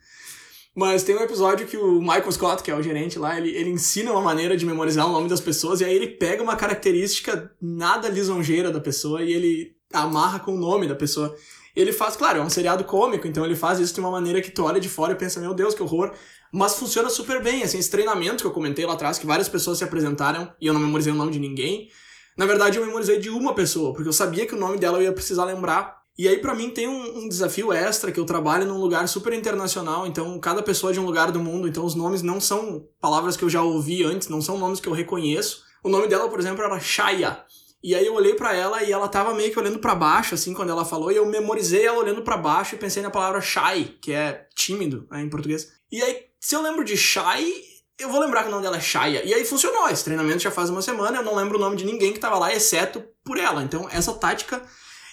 Mas tem um episódio que o Michael Scott, que é o gerente lá, ele, ele ensina uma maneira de memorizar o nome das pessoas, e aí ele pega uma característica nada lisonjeira da pessoa e ele amarra com o nome da pessoa. Ele faz, claro, é um seriado cômico, então ele faz isso de uma maneira que tu olha de fora e pensa, meu Deus, que horror. Mas funciona super bem, assim, esse treinamento que eu comentei lá atrás, que várias pessoas se apresentaram e eu não memorizei o nome de ninguém. Na verdade, eu memorizei de uma pessoa, porque eu sabia que o nome dela eu ia precisar lembrar. E aí, para mim, tem um, um, desafio extra que eu trabalho num lugar super internacional, então cada pessoa é de um lugar do mundo, então os nomes não são palavras que eu já ouvi antes, não são nomes que eu reconheço. O nome dela, por exemplo, era Shaya. E aí eu olhei para ela e ela tava meio que olhando para baixo, assim, quando ela falou, e eu memorizei ela olhando para baixo e pensei na palavra shy, que é tímido, né, em português. E aí, se eu lembro de shy, eu vou lembrar que o nome dela é Shaya. E aí funcionou, esse treinamento já faz uma semana, eu não lembro o nome de ninguém que tava lá, exceto por ela. Então, essa tática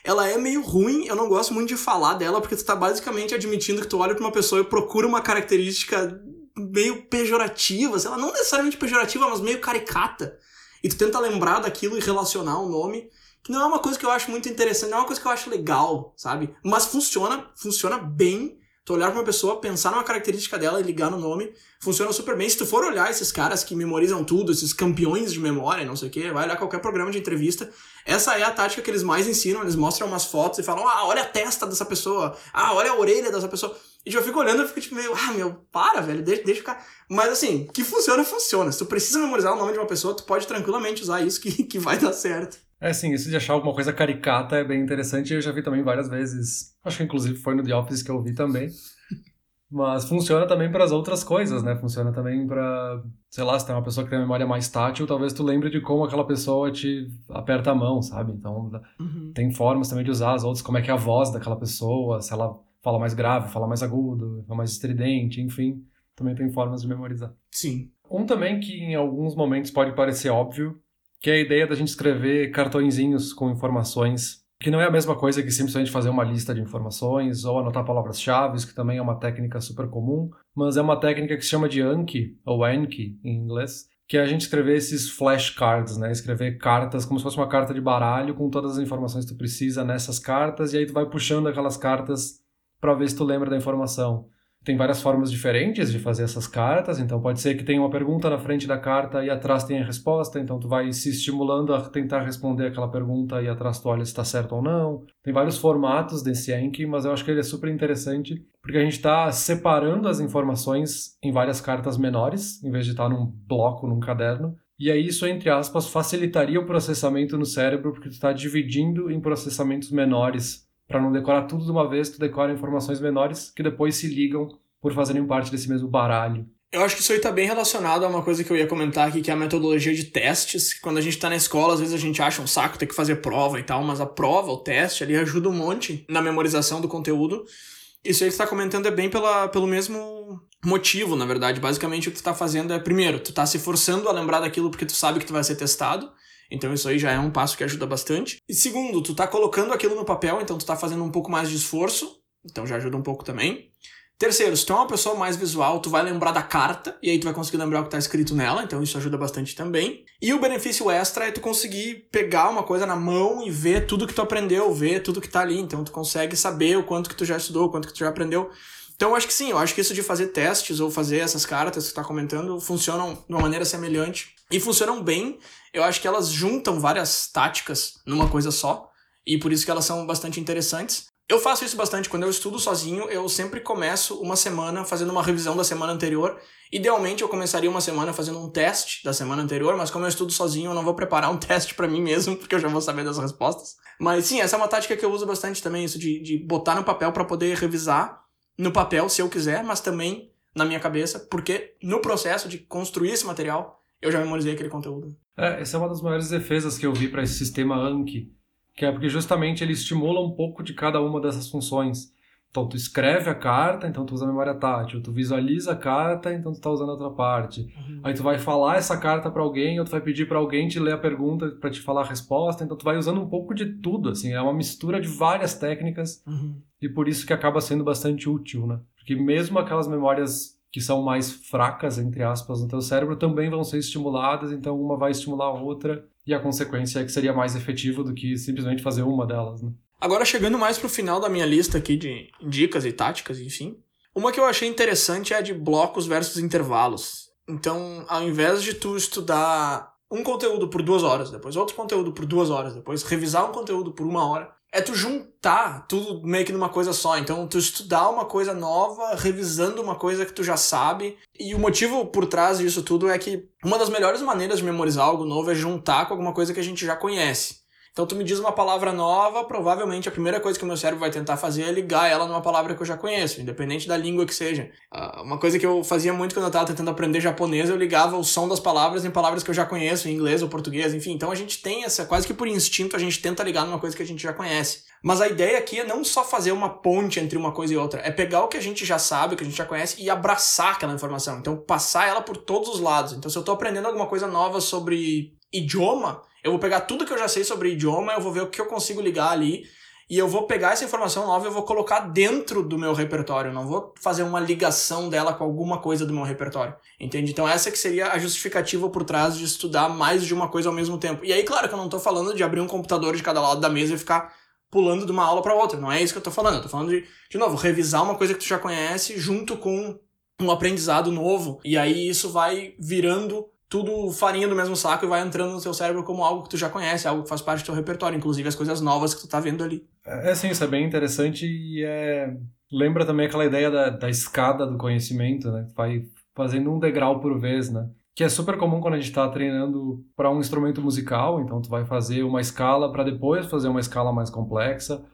ela é meio ruim, eu não gosto muito de falar dela, porque tu tá basicamente admitindo que tu olha pra uma pessoa e procura uma característica meio pejorativa, sei lá, não necessariamente pejorativa, mas meio caricata. E tu tenta lembrar daquilo e relacionar o nome, que não é uma coisa que eu acho muito interessante, não é uma coisa que eu acho legal, sabe? Mas funciona, funciona bem Tu olhar pra uma pessoa, pensar numa característica dela e ligar no nome, funciona super bem. Se tu for olhar esses caras que memorizam tudo, esses campeões de memória, não sei o que, vai olhar qualquer programa de entrevista, essa é a tática que eles mais ensinam. Eles mostram umas fotos e falam: ah, olha a testa dessa pessoa, ah, olha a orelha dessa pessoa. E eu fico olhando e fico tipo meio, ah, meu, para, velho, deixa, deixa ficar. Mas assim, que funciona, funciona. Se tu precisa memorizar o nome de uma pessoa, tu pode tranquilamente usar isso que, que vai dar certo. É, sim, isso de achar alguma coisa caricata é bem interessante. Eu já vi também várias vezes. Acho que inclusive foi no The Office que eu vi também. Mas funciona também para as outras coisas, né? Funciona também para, sei lá, se tem uma pessoa que tem uma memória mais tátil, talvez tu lembre de como aquela pessoa te aperta a mão, sabe? Então, uhum. tem formas também de usar as outras, como é que é a voz daquela pessoa, se ela fala mais grave, fala mais agudo, fala mais estridente, enfim, também tem formas de memorizar. Sim. Um também que em alguns momentos pode parecer óbvio, que é a ideia da gente escrever cartõezinhos com informações que não é a mesma coisa que simplesmente fazer uma lista de informações ou anotar palavras-chave, que também é uma técnica super comum, mas é uma técnica que se chama de Anki, ou Anki em inglês, que é a gente escrever esses flashcards, né? Escrever cartas como se fosse uma carta de baralho com todas as informações que tu precisa nessas cartas e aí tu vai puxando aquelas cartas para ver se tu lembra da informação. Tem várias formas diferentes de fazer essas cartas, então pode ser que tenha uma pergunta na frente da carta e atrás tenha a resposta, então tu vai se estimulando a tentar responder aquela pergunta e atrás tu olha se está certo ou não. Tem vários formatos desse Enki, mas eu acho que ele é super interessante porque a gente está separando as informações em várias cartas menores, em vez de estar num bloco, num caderno. E aí isso, entre aspas, facilitaria o processamento no cérebro, porque tu está dividindo em processamentos menores para não decorar tudo de uma vez, tu decora informações menores que depois se ligam por fazerem parte desse mesmo baralho. Eu acho que isso aí tá bem relacionado a uma coisa que eu ia comentar aqui, que é a metodologia de testes. Quando a gente tá na escola, às vezes a gente acha um saco ter que fazer prova e tal, mas a prova, o teste, ali ajuda um monte na memorização do conteúdo. Isso aí que tu tá comentando é bem pela, pelo mesmo motivo, na verdade. Basicamente, o que tu tá fazendo é, primeiro, tu tá se forçando a lembrar daquilo porque tu sabe que tu vai ser testado. Então isso aí já é um passo que ajuda bastante. E segundo, tu tá colocando aquilo no papel, então tu tá fazendo um pouco mais de esforço, então já ajuda um pouco também. Terceiro, se tu é uma pessoa mais visual, tu vai lembrar da carta, e aí tu vai conseguir lembrar o que tá escrito nela, então isso ajuda bastante também. E o benefício extra é tu conseguir pegar uma coisa na mão e ver tudo que tu aprendeu, ver tudo que tá ali, então tu consegue saber o quanto que tu já estudou, o quanto que tu já aprendeu. Então eu acho que sim, eu acho que isso de fazer testes ou fazer essas cartas que tu tá comentando funcionam de uma maneira semelhante e funcionam bem. Eu acho que elas juntam várias táticas numa coisa só e por isso que elas são bastante interessantes. Eu faço isso bastante quando eu estudo sozinho, eu sempre começo uma semana fazendo uma revisão da semana anterior. Idealmente eu começaria uma semana fazendo um teste da semana anterior, mas como eu estudo sozinho, eu não vou preparar um teste para mim mesmo, porque eu já vou saber das respostas. Mas sim, essa é uma tática que eu uso bastante também, isso de, de botar no papel para poder revisar no papel, se eu quiser, mas também na minha cabeça, porque no processo de construir esse material, eu já memorizei aquele conteúdo. É, essa é uma das maiores defesas que eu vi para esse sistema Anki, que é porque justamente ele estimula um pouco de cada uma dessas funções. Então, tu escreve a carta, então tu usa a memória tátil. Tu visualiza a carta, então tu tá usando a outra parte. Uhum. Aí tu vai falar essa carta para alguém, ou tu vai pedir para alguém te ler a pergunta para te falar a resposta. Então tu vai usando um pouco de tudo, assim. É uma mistura de várias técnicas. Uhum. E por isso que acaba sendo bastante útil, né? Porque mesmo aquelas memórias que são mais fracas, entre aspas, no teu cérebro, também vão ser estimuladas. Então uma vai estimular a outra. E a consequência é que seria mais efetivo do que simplesmente fazer uma delas, né? Agora, chegando mais pro final da minha lista aqui de dicas e táticas, enfim. Uma que eu achei interessante é a de blocos versus intervalos. Então, ao invés de tu estudar um conteúdo por duas horas, depois outro conteúdo por duas horas, depois revisar um conteúdo por uma hora, é tu juntar tudo meio que numa coisa só. Então, tu estudar uma coisa nova, revisando uma coisa que tu já sabe. E o motivo por trás disso tudo é que uma das melhores maneiras de memorizar algo novo é juntar com alguma coisa que a gente já conhece. Então tu me diz uma palavra nova, provavelmente a primeira coisa que o meu cérebro vai tentar fazer é ligar ela numa palavra que eu já conheço, independente da língua que seja. Uh, uma coisa que eu fazia muito quando eu estava tentando aprender japonês, eu ligava o som das palavras em palavras que eu já conheço, em inglês ou português, enfim. Então a gente tem essa, quase que por instinto, a gente tenta ligar numa coisa que a gente já conhece. Mas a ideia aqui é não só fazer uma ponte entre uma coisa e outra, é pegar o que a gente já sabe, o que a gente já conhece e abraçar aquela informação. Então passar ela por todos os lados. Então se eu estou aprendendo alguma coisa nova sobre idioma, eu vou pegar tudo que eu já sei sobre idioma, eu vou ver o que eu consigo ligar ali e eu vou pegar essa informação nova e eu vou colocar dentro do meu repertório, não vou fazer uma ligação dela com alguma coisa do meu repertório. Entende? Então essa que seria a justificativa por trás de estudar mais de uma coisa ao mesmo tempo. E aí, claro que eu não estou falando de abrir um computador de cada lado da mesa e ficar pulando de uma aula para outra, não é isso que eu estou falando. Eu tô falando de, de novo, revisar uma coisa que tu já conhece junto com um aprendizado novo. E aí isso vai virando tudo farinha do mesmo saco e vai entrando no seu cérebro como algo que tu já conhece, algo que faz parte do teu repertório, inclusive as coisas novas que tu tá vendo ali. É, sim, isso é bem interessante e é... lembra também aquela ideia da, da escada do conhecimento, né? Vai fazendo um degrau por vez, né? Que é super comum quando a gente está treinando para um instrumento musical, então tu vai fazer uma escala para depois fazer uma escala mais complexa.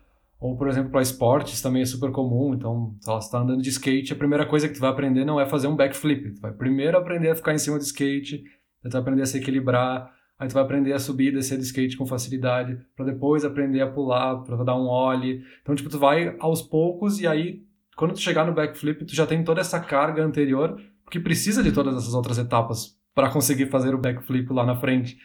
Ou, por exemplo, para esportes também é super comum. Então, se você está andando de skate, a primeira coisa que tu vai aprender não é fazer um backflip. Tu vai primeiro aprender a ficar em cima do skate, tu vai aprender a se equilibrar, aí tu vai aprender a subir e descer do skate com facilidade, para depois aprender a pular, para dar um ollie. Então, tipo, tu vai aos poucos e aí, quando tu chegar no backflip, tu já tem toda essa carga anterior, que precisa de todas essas outras etapas para conseguir fazer o backflip lá na frente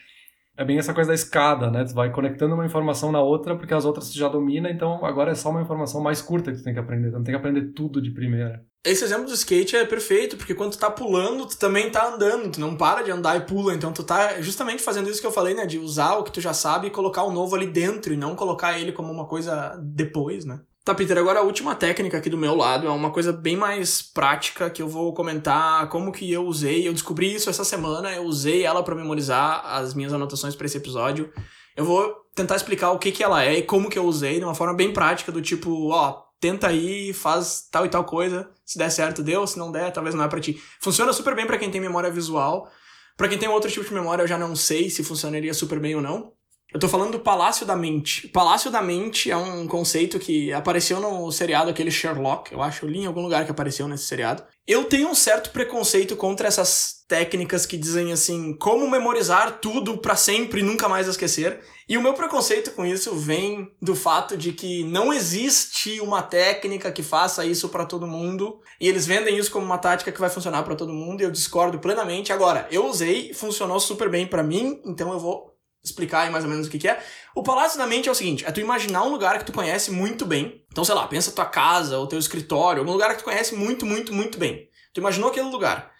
é bem essa coisa da escada, né? Tu vai conectando uma informação na outra, porque as outras tu já domina, então agora é só uma informação mais curta que tu tem que aprender. Tu não tem que aprender tudo de primeira. Esse exemplo do skate é perfeito, porque quando tu tá pulando, tu também tá andando, tu não para de andar e pula, então tu tá justamente fazendo isso que eu falei, né? De usar o que tu já sabe e colocar o novo ali dentro, e não colocar ele como uma coisa depois, né? Tá, Peter, agora a última técnica aqui do meu lado é uma coisa bem mais prática que eu vou comentar como que eu usei. Eu descobri isso essa semana, eu usei ela para memorizar as minhas anotações para esse episódio. Eu vou tentar explicar o que que ela é e como que eu usei de uma forma bem prática, do tipo, ó, tenta aí, faz tal e tal coisa, se der certo deu, se não der, talvez não é para ti. Funciona super bem para quem tem memória visual. Para quem tem outro tipo de memória, eu já não sei se funcionaria super bem ou não. Eu tô falando do Palácio da Mente. O Palácio da Mente é um conceito que apareceu no seriado aquele Sherlock, eu acho, eu li em algum lugar que apareceu nesse seriado. Eu tenho um certo preconceito contra essas técnicas que dizem assim, como memorizar tudo para sempre e nunca mais esquecer. E o meu preconceito com isso vem do fato de que não existe uma técnica que faça isso para todo mundo, e eles vendem isso como uma tática que vai funcionar para todo mundo, e eu discordo plenamente. Agora, eu usei, funcionou super bem para mim, então eu vou explicar aí mais ou menos o que, que é. O Palácio da Mente é o seguinte: é tu imaginar um lugar que tu conhece muito bem. Então, sei lá, pensa tua casa, ou teu escritório, algum lugar que tu conhece muito, muito, muito bem. Tu imaginou aquele lugar.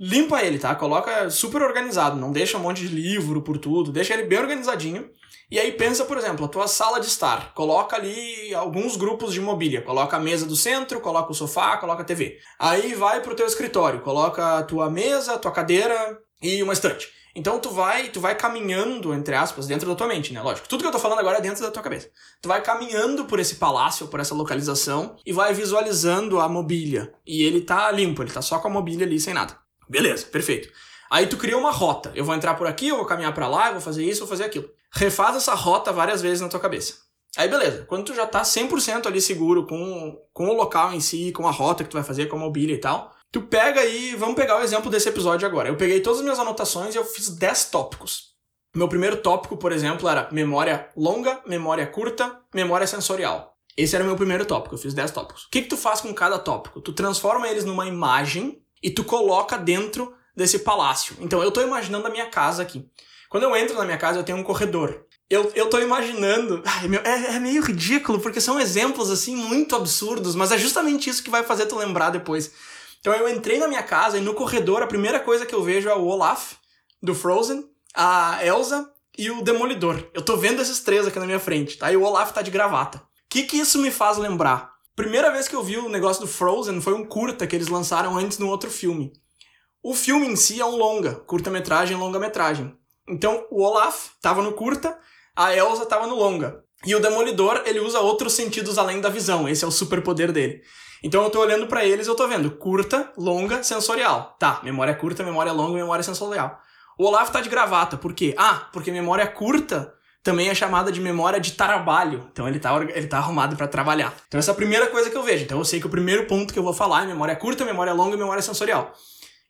Limpa ele, tá? Coloca super organizado, não deixa um monte de livro por tudo, deixa ele bem organizadinho. E aí pensa, por exemplo, a tua sala de estar. Coloca ali alguns grupos de mobília. Coloca a mesa do centro, coloca o sofá, coloca a TV. Aí vai pro teu escritório, coloca a tua mesa, tua cadeira e uma estante. Então tu vai, tu vai caminhando, entre aspas, dentro da tua mente, né? Lógico. Tudo que eu tô falando agora é dentro da tua cabeça. Tu vai caminhando por esse palácio, por essa localização, e vai visualizando a mobília. E ele tá limpo, ele tá só com a mobília ali, sem nada. Beleza, perfeito. Aí tu cria uma rota. Eu vou entrar por aqui, eu vou caminhar para lá, eu vou fazer isso, eu vou fazer aquilo. Refaz essa rota várias vezes na tua cabeça. Aí beleza, quando tu já tá 100% ali seguro com, com o local em si, com a rota que tu vai fazer, com a mobília e tal, Tu pega aí, vamos pegar o exemplo desse episódio agora. Eu peguei todas as minhas anotações e eu fiz 10 tópicos. Meu primeiro tópico, por exemplo, era memória longa, memória curta, memória sensorial. Esse era o meu primeiro tópico, eu fiz 10 tópicos. O que, que tu faz com cada tópico? Tu transforma eles numa imagem e tu coloca dentro desse palácio. Então eu tô imaginando a minha casa aqui. Quando eu entro na minha casa, eu tenho um corredor. Eu, eu tô imaginando. Ai, meu, é, é meio ridículo, porque são exemplos assim muito absurdos, mas é justamente isso que vai fazer tu lembrar depois. Então eu entrei na minha casa e no corredor a primeira coisa que eu vejo é o Olaf, do Frozen, a Elsa e o Demolidor. Eu tô vendo esses três aqui na minha frente, tá? E o Olaf tá de gravata. O que que isso me faz lembrar? Primeira vez que eu vi o negócio do Frozen foi um curta que eles lançaram antes no outro filme. O filme em si é um longa, curta-metragem, longa-metragem. Então o Olaf tava no curta, a Elsa tava no longa. E o Demolidor, ele usa outros sentidos além da visão, esse é o superpoder dele. Então eu tô olhando para eles eu tô vendo curta, longa, sensorial. Tá, memória curta, memória longa, memória sensorial. O Olaf tá de gravata, por quê? Ah, porque memória curta também é chamada de memória de trabalho. Então ele tá, ele tá arrumado para trabalhar. Então essa é a primeira coisa que eu vejo. Então eu sei que o primeiro ponto que eu vou falar é memória curta, memória longa e memória sensorial.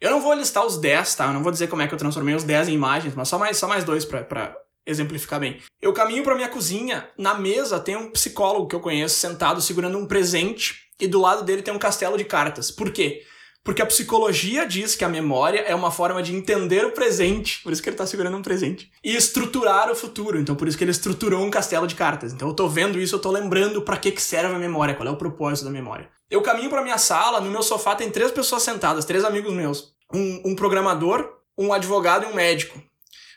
Eu não vou listar os 10, tá? Eu não vou dizer como é que eu transformei os 10 em imagens, mas só mais, só mais dois para exemplificar bem. Eu caminho para minha cozinha, na mesa tem um psicólogo que eu conheço sentado segurando um presente e do lado dele tem um castelo de cartas. Por quê? Porque a psicologia diz que a memória é uma forma de entender o presente, por isso que ele está segurando um presente, e estruturar o futuro. Então, por isso que ele estruturou um castelo de cartas. Então, eu tô vendo isso, eu tô lembrando para que que serve a memória, qual é o propósito da memória. Eu caminho para minha sala, no meu sofá tem três pessoas sentadas, três amigos meus, um, um programador, um advogado e um médico.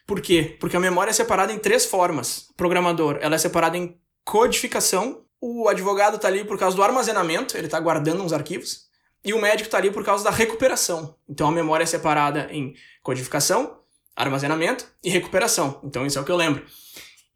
Por quê? Porque a memória é separada em três formas. Programador, ela é separada em codificação. O advogado está ali por causa do armazenamento, ele está guardando uns arquivos. E o médico está ali por causa da recuperação. Então a memória é separada em codificação, armazenamento e recuperação. Então isso é o que eu lembro.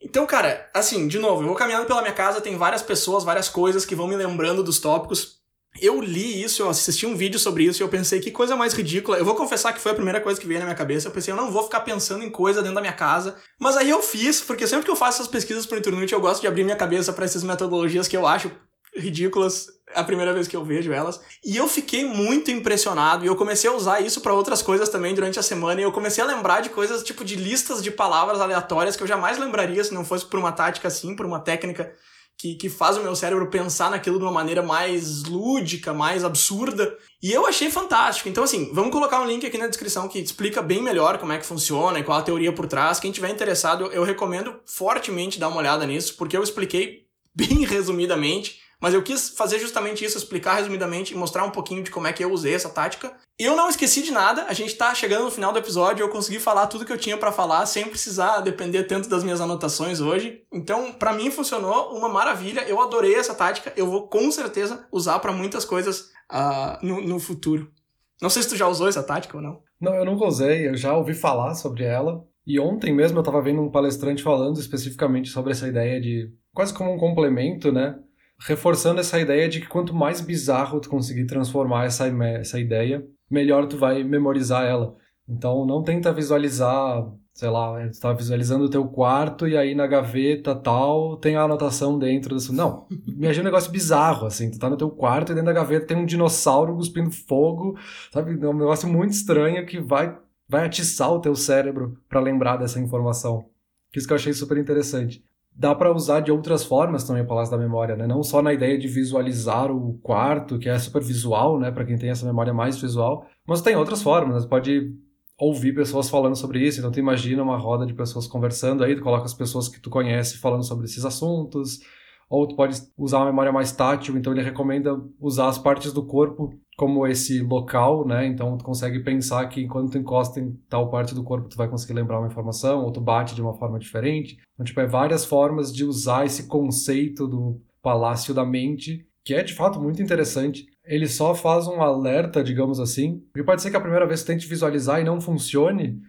Então, cara, assim, de novo, eu vou caminhando pela minha casa, tem várias pessoas, várias coisas que vão me lembrando dos tópicos. Eu li isso, eu assisti um vídeo sobre isso e eu pensei que coisa mais ridícula. Eu vou confessar que foi a primeira coisa que veio na minha cabeça. Eu pensei, eu não vou ficar pensando em coisa dentro da minha casa. Mas aí eu fiz, porque sempre que eu faço essas pesquisas por internet, eu gosto de abrir minha cabeça para essas metodologias que eu acho ridículas a primeira vez que eu vejo elas. E eu fiquei muito impressionado e eu comecei a usar isso para outras coisas também durante a semana e eu comecei a lembrar de coisas tipo de listas de palavras aleatórias que eu jamais lembraria se não fosse por uma tática assim, por uma técnica que, que faz o meu cérebro pensar naquilo de uma maneira mais lúdica, mais absurda. E eu achei fantástico. Então, assim, vamos colocar um link aqui na descrição que explica bem melhor como é que funciona e qual a teoria por trás. Quem tiver interessado, eu recomendo fortemente dar uma olhada nisso, porque eu expliquei bem resumidamente mas eu quis fazer justamente isso, explicar resumidamente e mostrar um pouquinho de como é que eu usei essa tática. Eu não esqueci de nada, a gente tá chegando no final do episódio, eu consegui falar tudo que eu tinha para falar sem precisar depender tanto das minhas anotações hoje. Então, para mim funcionou uma maravilha, eu adorei essa tática, eu vou com certeza usar para muitas coisas uh, no, no futuro. Não sei se tu já usou essa tática ou não. Não, eu nunca usei, eu já ouvi falar sobre ela. E ontem mesmo eu estava vendo um palestrante falando especificamente sobre essa ideia de quase como um complemento, né? reforçando essa ideia de que quanto mais bizarro tu conseguir transformar essa, essa ideia, melhor tu vai memorizar ela. Então não tenta visualizar, sei lá, tu tá visualizando o teu quarto e aí na gaveta tal tem a anotação dentro disso. Não, imagina um negócio bizarro, assim, tu tá no teu quarto e dentro da gaveta tem um dinossauro cuspindo fogo, sabe? É um negócio muito estranho que vai, vai atiçar o teu cérebro para lembrar dessa informação. Isso que eu achei super interessante dá para usar de outras formas também o Palácio da Memória, né? Não só na ideia de visualizar o quarto, que é super visual, né? Para quem tem essa memória mais visual, mas tem outras formas. Né? Você pode ouvir pessoas falando sobre isso, então tu imagina uma roda de pessoas conversando aí, tu coloca as pessoas que tu conhece falando sobre esses assuntos, ou tu pode usar uma memória mais tátil, então ele recomenda usar as partes do corpo como esse local, né? Então tu consegue pensar que quando tu encosta em tal parte do corpo tu vai conseguir lembrar uma informação, ou tu bate de uma forma diferente. Então, tipo, é várias formas de usar esse conceito do palácio da mente, que é de fato muito interessante. Ele só faz um alerta, digamos assim, porque pode ser que a primeira vez tu tente visualizar e não funcione,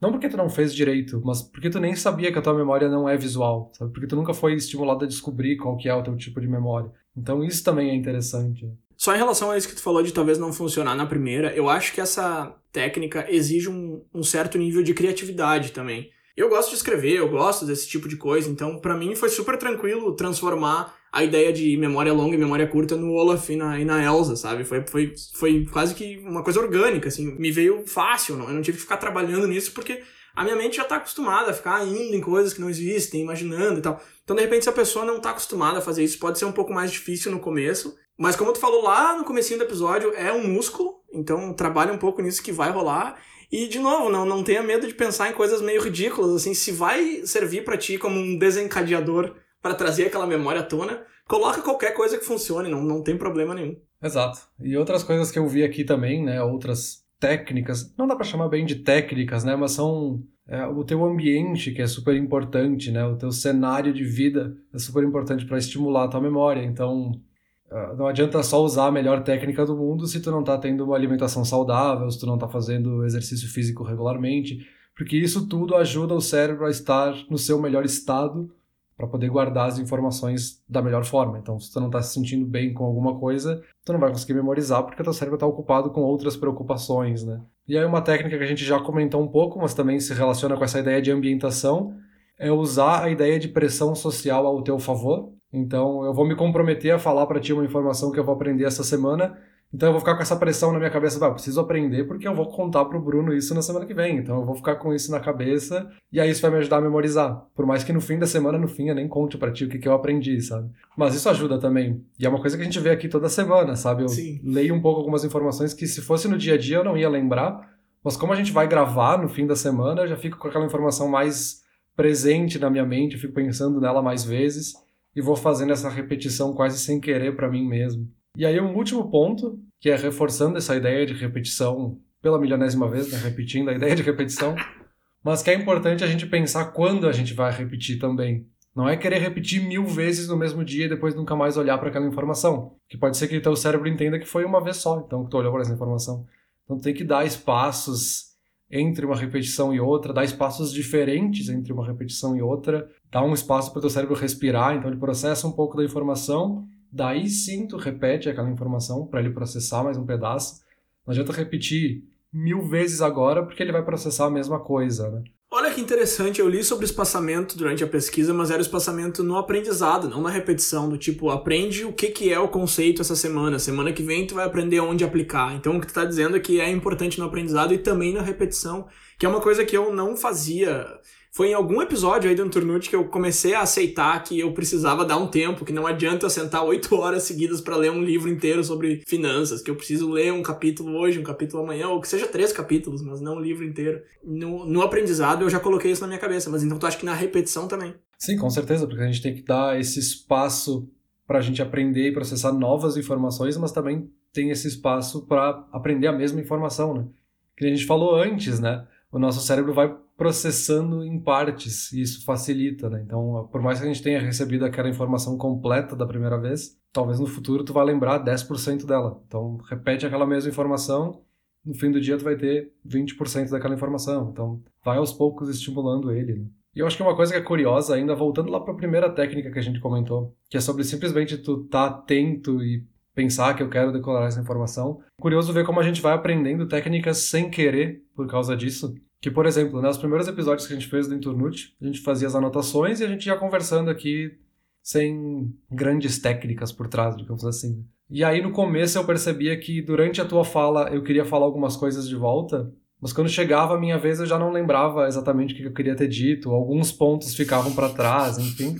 não porque tu não fez direito, mas porque tu nem sabia que a tua memória não é visual, sabe? Porque tu nunca foi estimulado a descobrir qual que é o teu tipo de memória. Então isso também é interessante. Só em relação a isso que tu falou de talvez não funcionar na primeira, eu acho que essa técnica exige um, um certo nível de criatividade também. Eu gosto de escrever, eu gosto desse tipo de coisa, então para mim foi super tranquilo transformar a ideia de memória longa e memória curta no Olaf e na, e na Elsa, sabe? Foi, foi, foi quase que uma coisa orgânica, assim, me veio fácil, não? eu não tive que ficar trabalhando nisso porque a minha mente já tá acostumada a ficar indo em coisas que não existem, imaginando e tal. Então, de repente, se a pessoa não tá acostumada a fazer isso, pode ser um pouco mais difícil no começo. Mas como tu falou lá no comecinho do episódio, é um músculo, então trabalha um pouco nisso que vai rolar. E, de novo, não, não tenha medo de pensar em coisas meio ridículas, assim, se vai servir para ti como um desencadeador para trazer aquela memória à tona, coloca qualquer coisa que funcione, não, não tem problema nenhum. Exato. E outras coisas que eu vi aqui também, né, outras técnicas, não dá para chamar bem de técnicas, né, mas são é, o teu ambiente que é super importante, né, o teu cenário de vida é super importante para estimular a tua memória. Então, ah, não adianta só usar a melhor técnica do mundo se tu não está tendo uma alimentação saudável, se tu não está fazendo exercício físico regularmente, porque isso tudo ajuda o cérebro a estar no seu melhor estado para poder guardar as informações da melhor forma. Então, se tu não está se sentindo bem com alguma coisa, tu não vai conseguir memorizar porque teu cérebro está ocupado com outras preocupações, né? E aí uma técnica que a gente já comentou um pouco, mas também se relaciona com essa ideia de ambientação, é usar a ideia de pressão social ao teu favor. Então, eu vou me comprometer a falar para ti uma informação que eu vou aprender essa semana então eu vou ficar com essa pressão na minha cabeça, ah, preciso aprender porque eu vou contar pro Bruno isso na semana que vem. Então eu vou ficar com isso na cabeça e aí isso vai me ajudar a memorizar. Por mais que no fim da semana, no fim, eu nem conte para ti o que, que eu aprendi, sabe? Mas isso ajuda também. E é uma coisa que a gente vê aqui toda semana, sabe? Eu Sim. leio um pouco algumas informações que se fosse no dia a dia eu não ia lembrar, mas como a gente vai gravar no fim da semana, eu já fico com aquela informação mais presente na minha mente, eu fico pensando nela mais vezes e vou fazendo essa repetição quase sem querer para mim mesmo. E aí um último ponto, que é reforçando essa ideia de repetição pela milionésima vez, né? repetindo a ideia de repetição, mas que é importante a gente pensar quando a gente vai repetir também. Não é querer repetir mil vezes no mesmo dia e depois nunca mais olhar para aquela informação. Que pode ser que teu cérebro entenda que foi uma vez só, então que tu olhou para essa informação. Então tem que dar espaços entre uma repetição e outra, dar espaços diferentes entre uma repetição e outra, dar um espaço para o teu cérebro respirar, então ele processa um pouco da informação Daí sim tu repete aquela informação para ele processar mais um pedaço. Não adianta repetir mil vezes agora porque ele vai processar a mesma coisa, né? Olha que interessante, eu li sobre espaçamento durante a pesquisa, mas era o espaçamento no aprendizado, não na repetição, do tipo, aprende o que, que é o conceito essa semana, semana que vem tu vai aprender onde aplicar. Então o que tu tá dizendo é que é importante no aprendizado e também na repetição, que é uma coisa que eu não fazia foi em algum episódio aí do Anturnute que eu comecei a aceitar que eu precisava dar um tempo, que não adianta eu sentar oito horas seguidas para ler um livro inteiro sobre finanças, que eu preciso ler um capítulo hoje, um capítulo amanhã, ou que seja três capítulos, mas não um livro inteiro. No, no aprendizado eu já coloquei isso na minha cabeça, mas então tu acha que na repetição também? Sim, com certeza, porque a gente tem que dar esse espaço para a gente aprender e processar novas informações, mas também tem esse espaço para aprender a mesma informação, né? Que a gente falou antes, né? O nosso cérebro vai processando em partes e isso facilita, né? Então, por mais que a gente tenha recebido aquela informação completa da primeira vez, talvez no futuro tu vá lembrar 10% dela. Então, repete aquela mesma informação, no fim do dia tu vai ter 20% daquela informação. Então, vai aos poucos estimulando ele, né? E eu acho que uma coisa que é curiosa ainda, voltando lá para a primeira técnica que a gente comentou, que é sobre simplesmente tu estar tá atento e pensar que eu quero decorar essa informação. Curioso ver como a gente vai aprendendo técnicas sem querer por causa disso. Que, por exemplo, nos primeiros episódios que a gente fez do Inturnute, a gente fazia as anotações e a gente ia conversando aqui sem grandes técnicas por trás, digamos assim. E aí no começo eu percebia que durante a tua fala eu queria falar algumas coisas de volta, mas quando chegava a minha vez eu já não lembrava exatamente o que eu queria ter dito, alguns pontos ficavam para trás, enfim.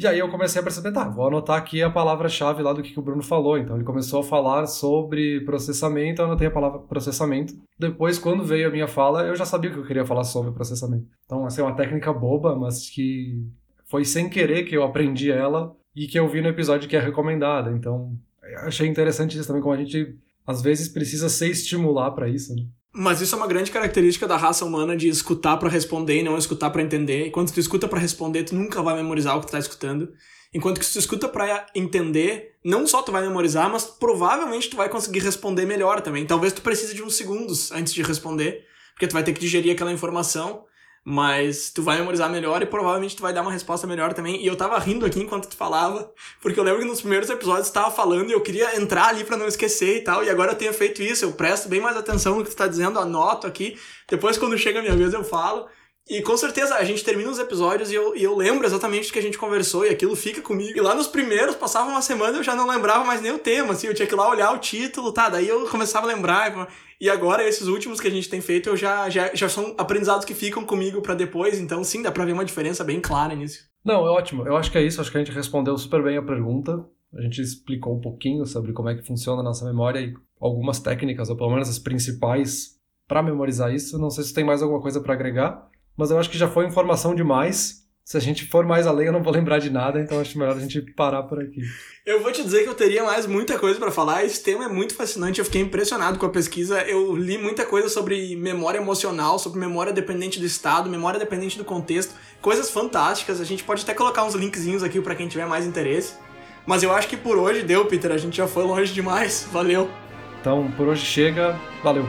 E aí eu comecei a perceber, tá, vou anotar aqui a palavra-chave lá do que, que o Bruno falou. Então ele começou a falar sobre processamento, eu anotei a palavra processamento. Depois, quando veio a minha fala, eu já sabia que eu queria falar sobre processamento. Então, essa é uma técnica boba, mas que foi sem querer que eu aprendi ela e que eu vi no episódio que é recomendada. Então, achei interessante isso também, como a gente às vezes precisa se estimular para isso, né? Mas isso é uma grande característica da raça humana de escutar para responder e não escutar para entender. Enquanto tu escuta para responder, tu nunca vai memorizar o que tu tá escutando. Enquanto que se tu escuta para entender, não só tu vai memorizar, mas provavelmente tu vai conseguir responder melhor também. Talvez tu precise de uns segundos antes de responder, porque tu vai ter que digerir aquela informação mas tu vai memorizar melhor e provavelmente tu vai dar uma resposta melhor também. E eu tava rindo aqui enquanto tu falava, porque eu lembro que nos primeiros episódios tu tava falando e eu queria entrar ali para não esquecer e tal. E agora eu tenho feito isso, eu presto bem mais atenção no que tu tá dizendo, anoto aqui. Depois, quando chega a minha vez, eu falo. E com certeza a gente termina os episódios e eu, e eu lembro exatamente do que a gente conversou e aquilo fica comigo. E lá nos primeiros, passava uma semana eu já não lembrava mais nem o tema, assim, eu tinha que ir lá olhar o título, tá? Daí eu começava a lembrar. E agora, esses últimos que a gente tem feito, eu já, já, já são aprendizados que ficam comigo para depois, então sim, dá pra ver uma diferença bem clara nisso. Não, é ótimo. Eu acho que é isso, acho que a gente respondeu super bem a pergunta. A gente explicou um pouquinho sobre como é que funciona a nossa memória e algumas técnicas, ou pelo menos as principais, para memorizar isso. Não sei se tem mais alguma coisa para agregar mas eu acho que já foi informação demais. Se a gente for mais além, eu não vou lembrar de nada, então acho melhor a gente parar por aqui. Eu vou te dizer que eu teria mais muita coisa para falar. Esse tema é muito fascinante. Eu fiquei impressionado com a pesquisa. Eu li muita coisa sobre memória emocional, sobre memória dependente do estado, memória dependente do contexto, coisas fantásticas. A gente pode até colocar uns linkzinhos aqui para quem tiver mais interesse. Mas eu acho que por hoje deu, Peter. A gente já foi longe demais. Valeu. Então, por hoje chega. Valeu.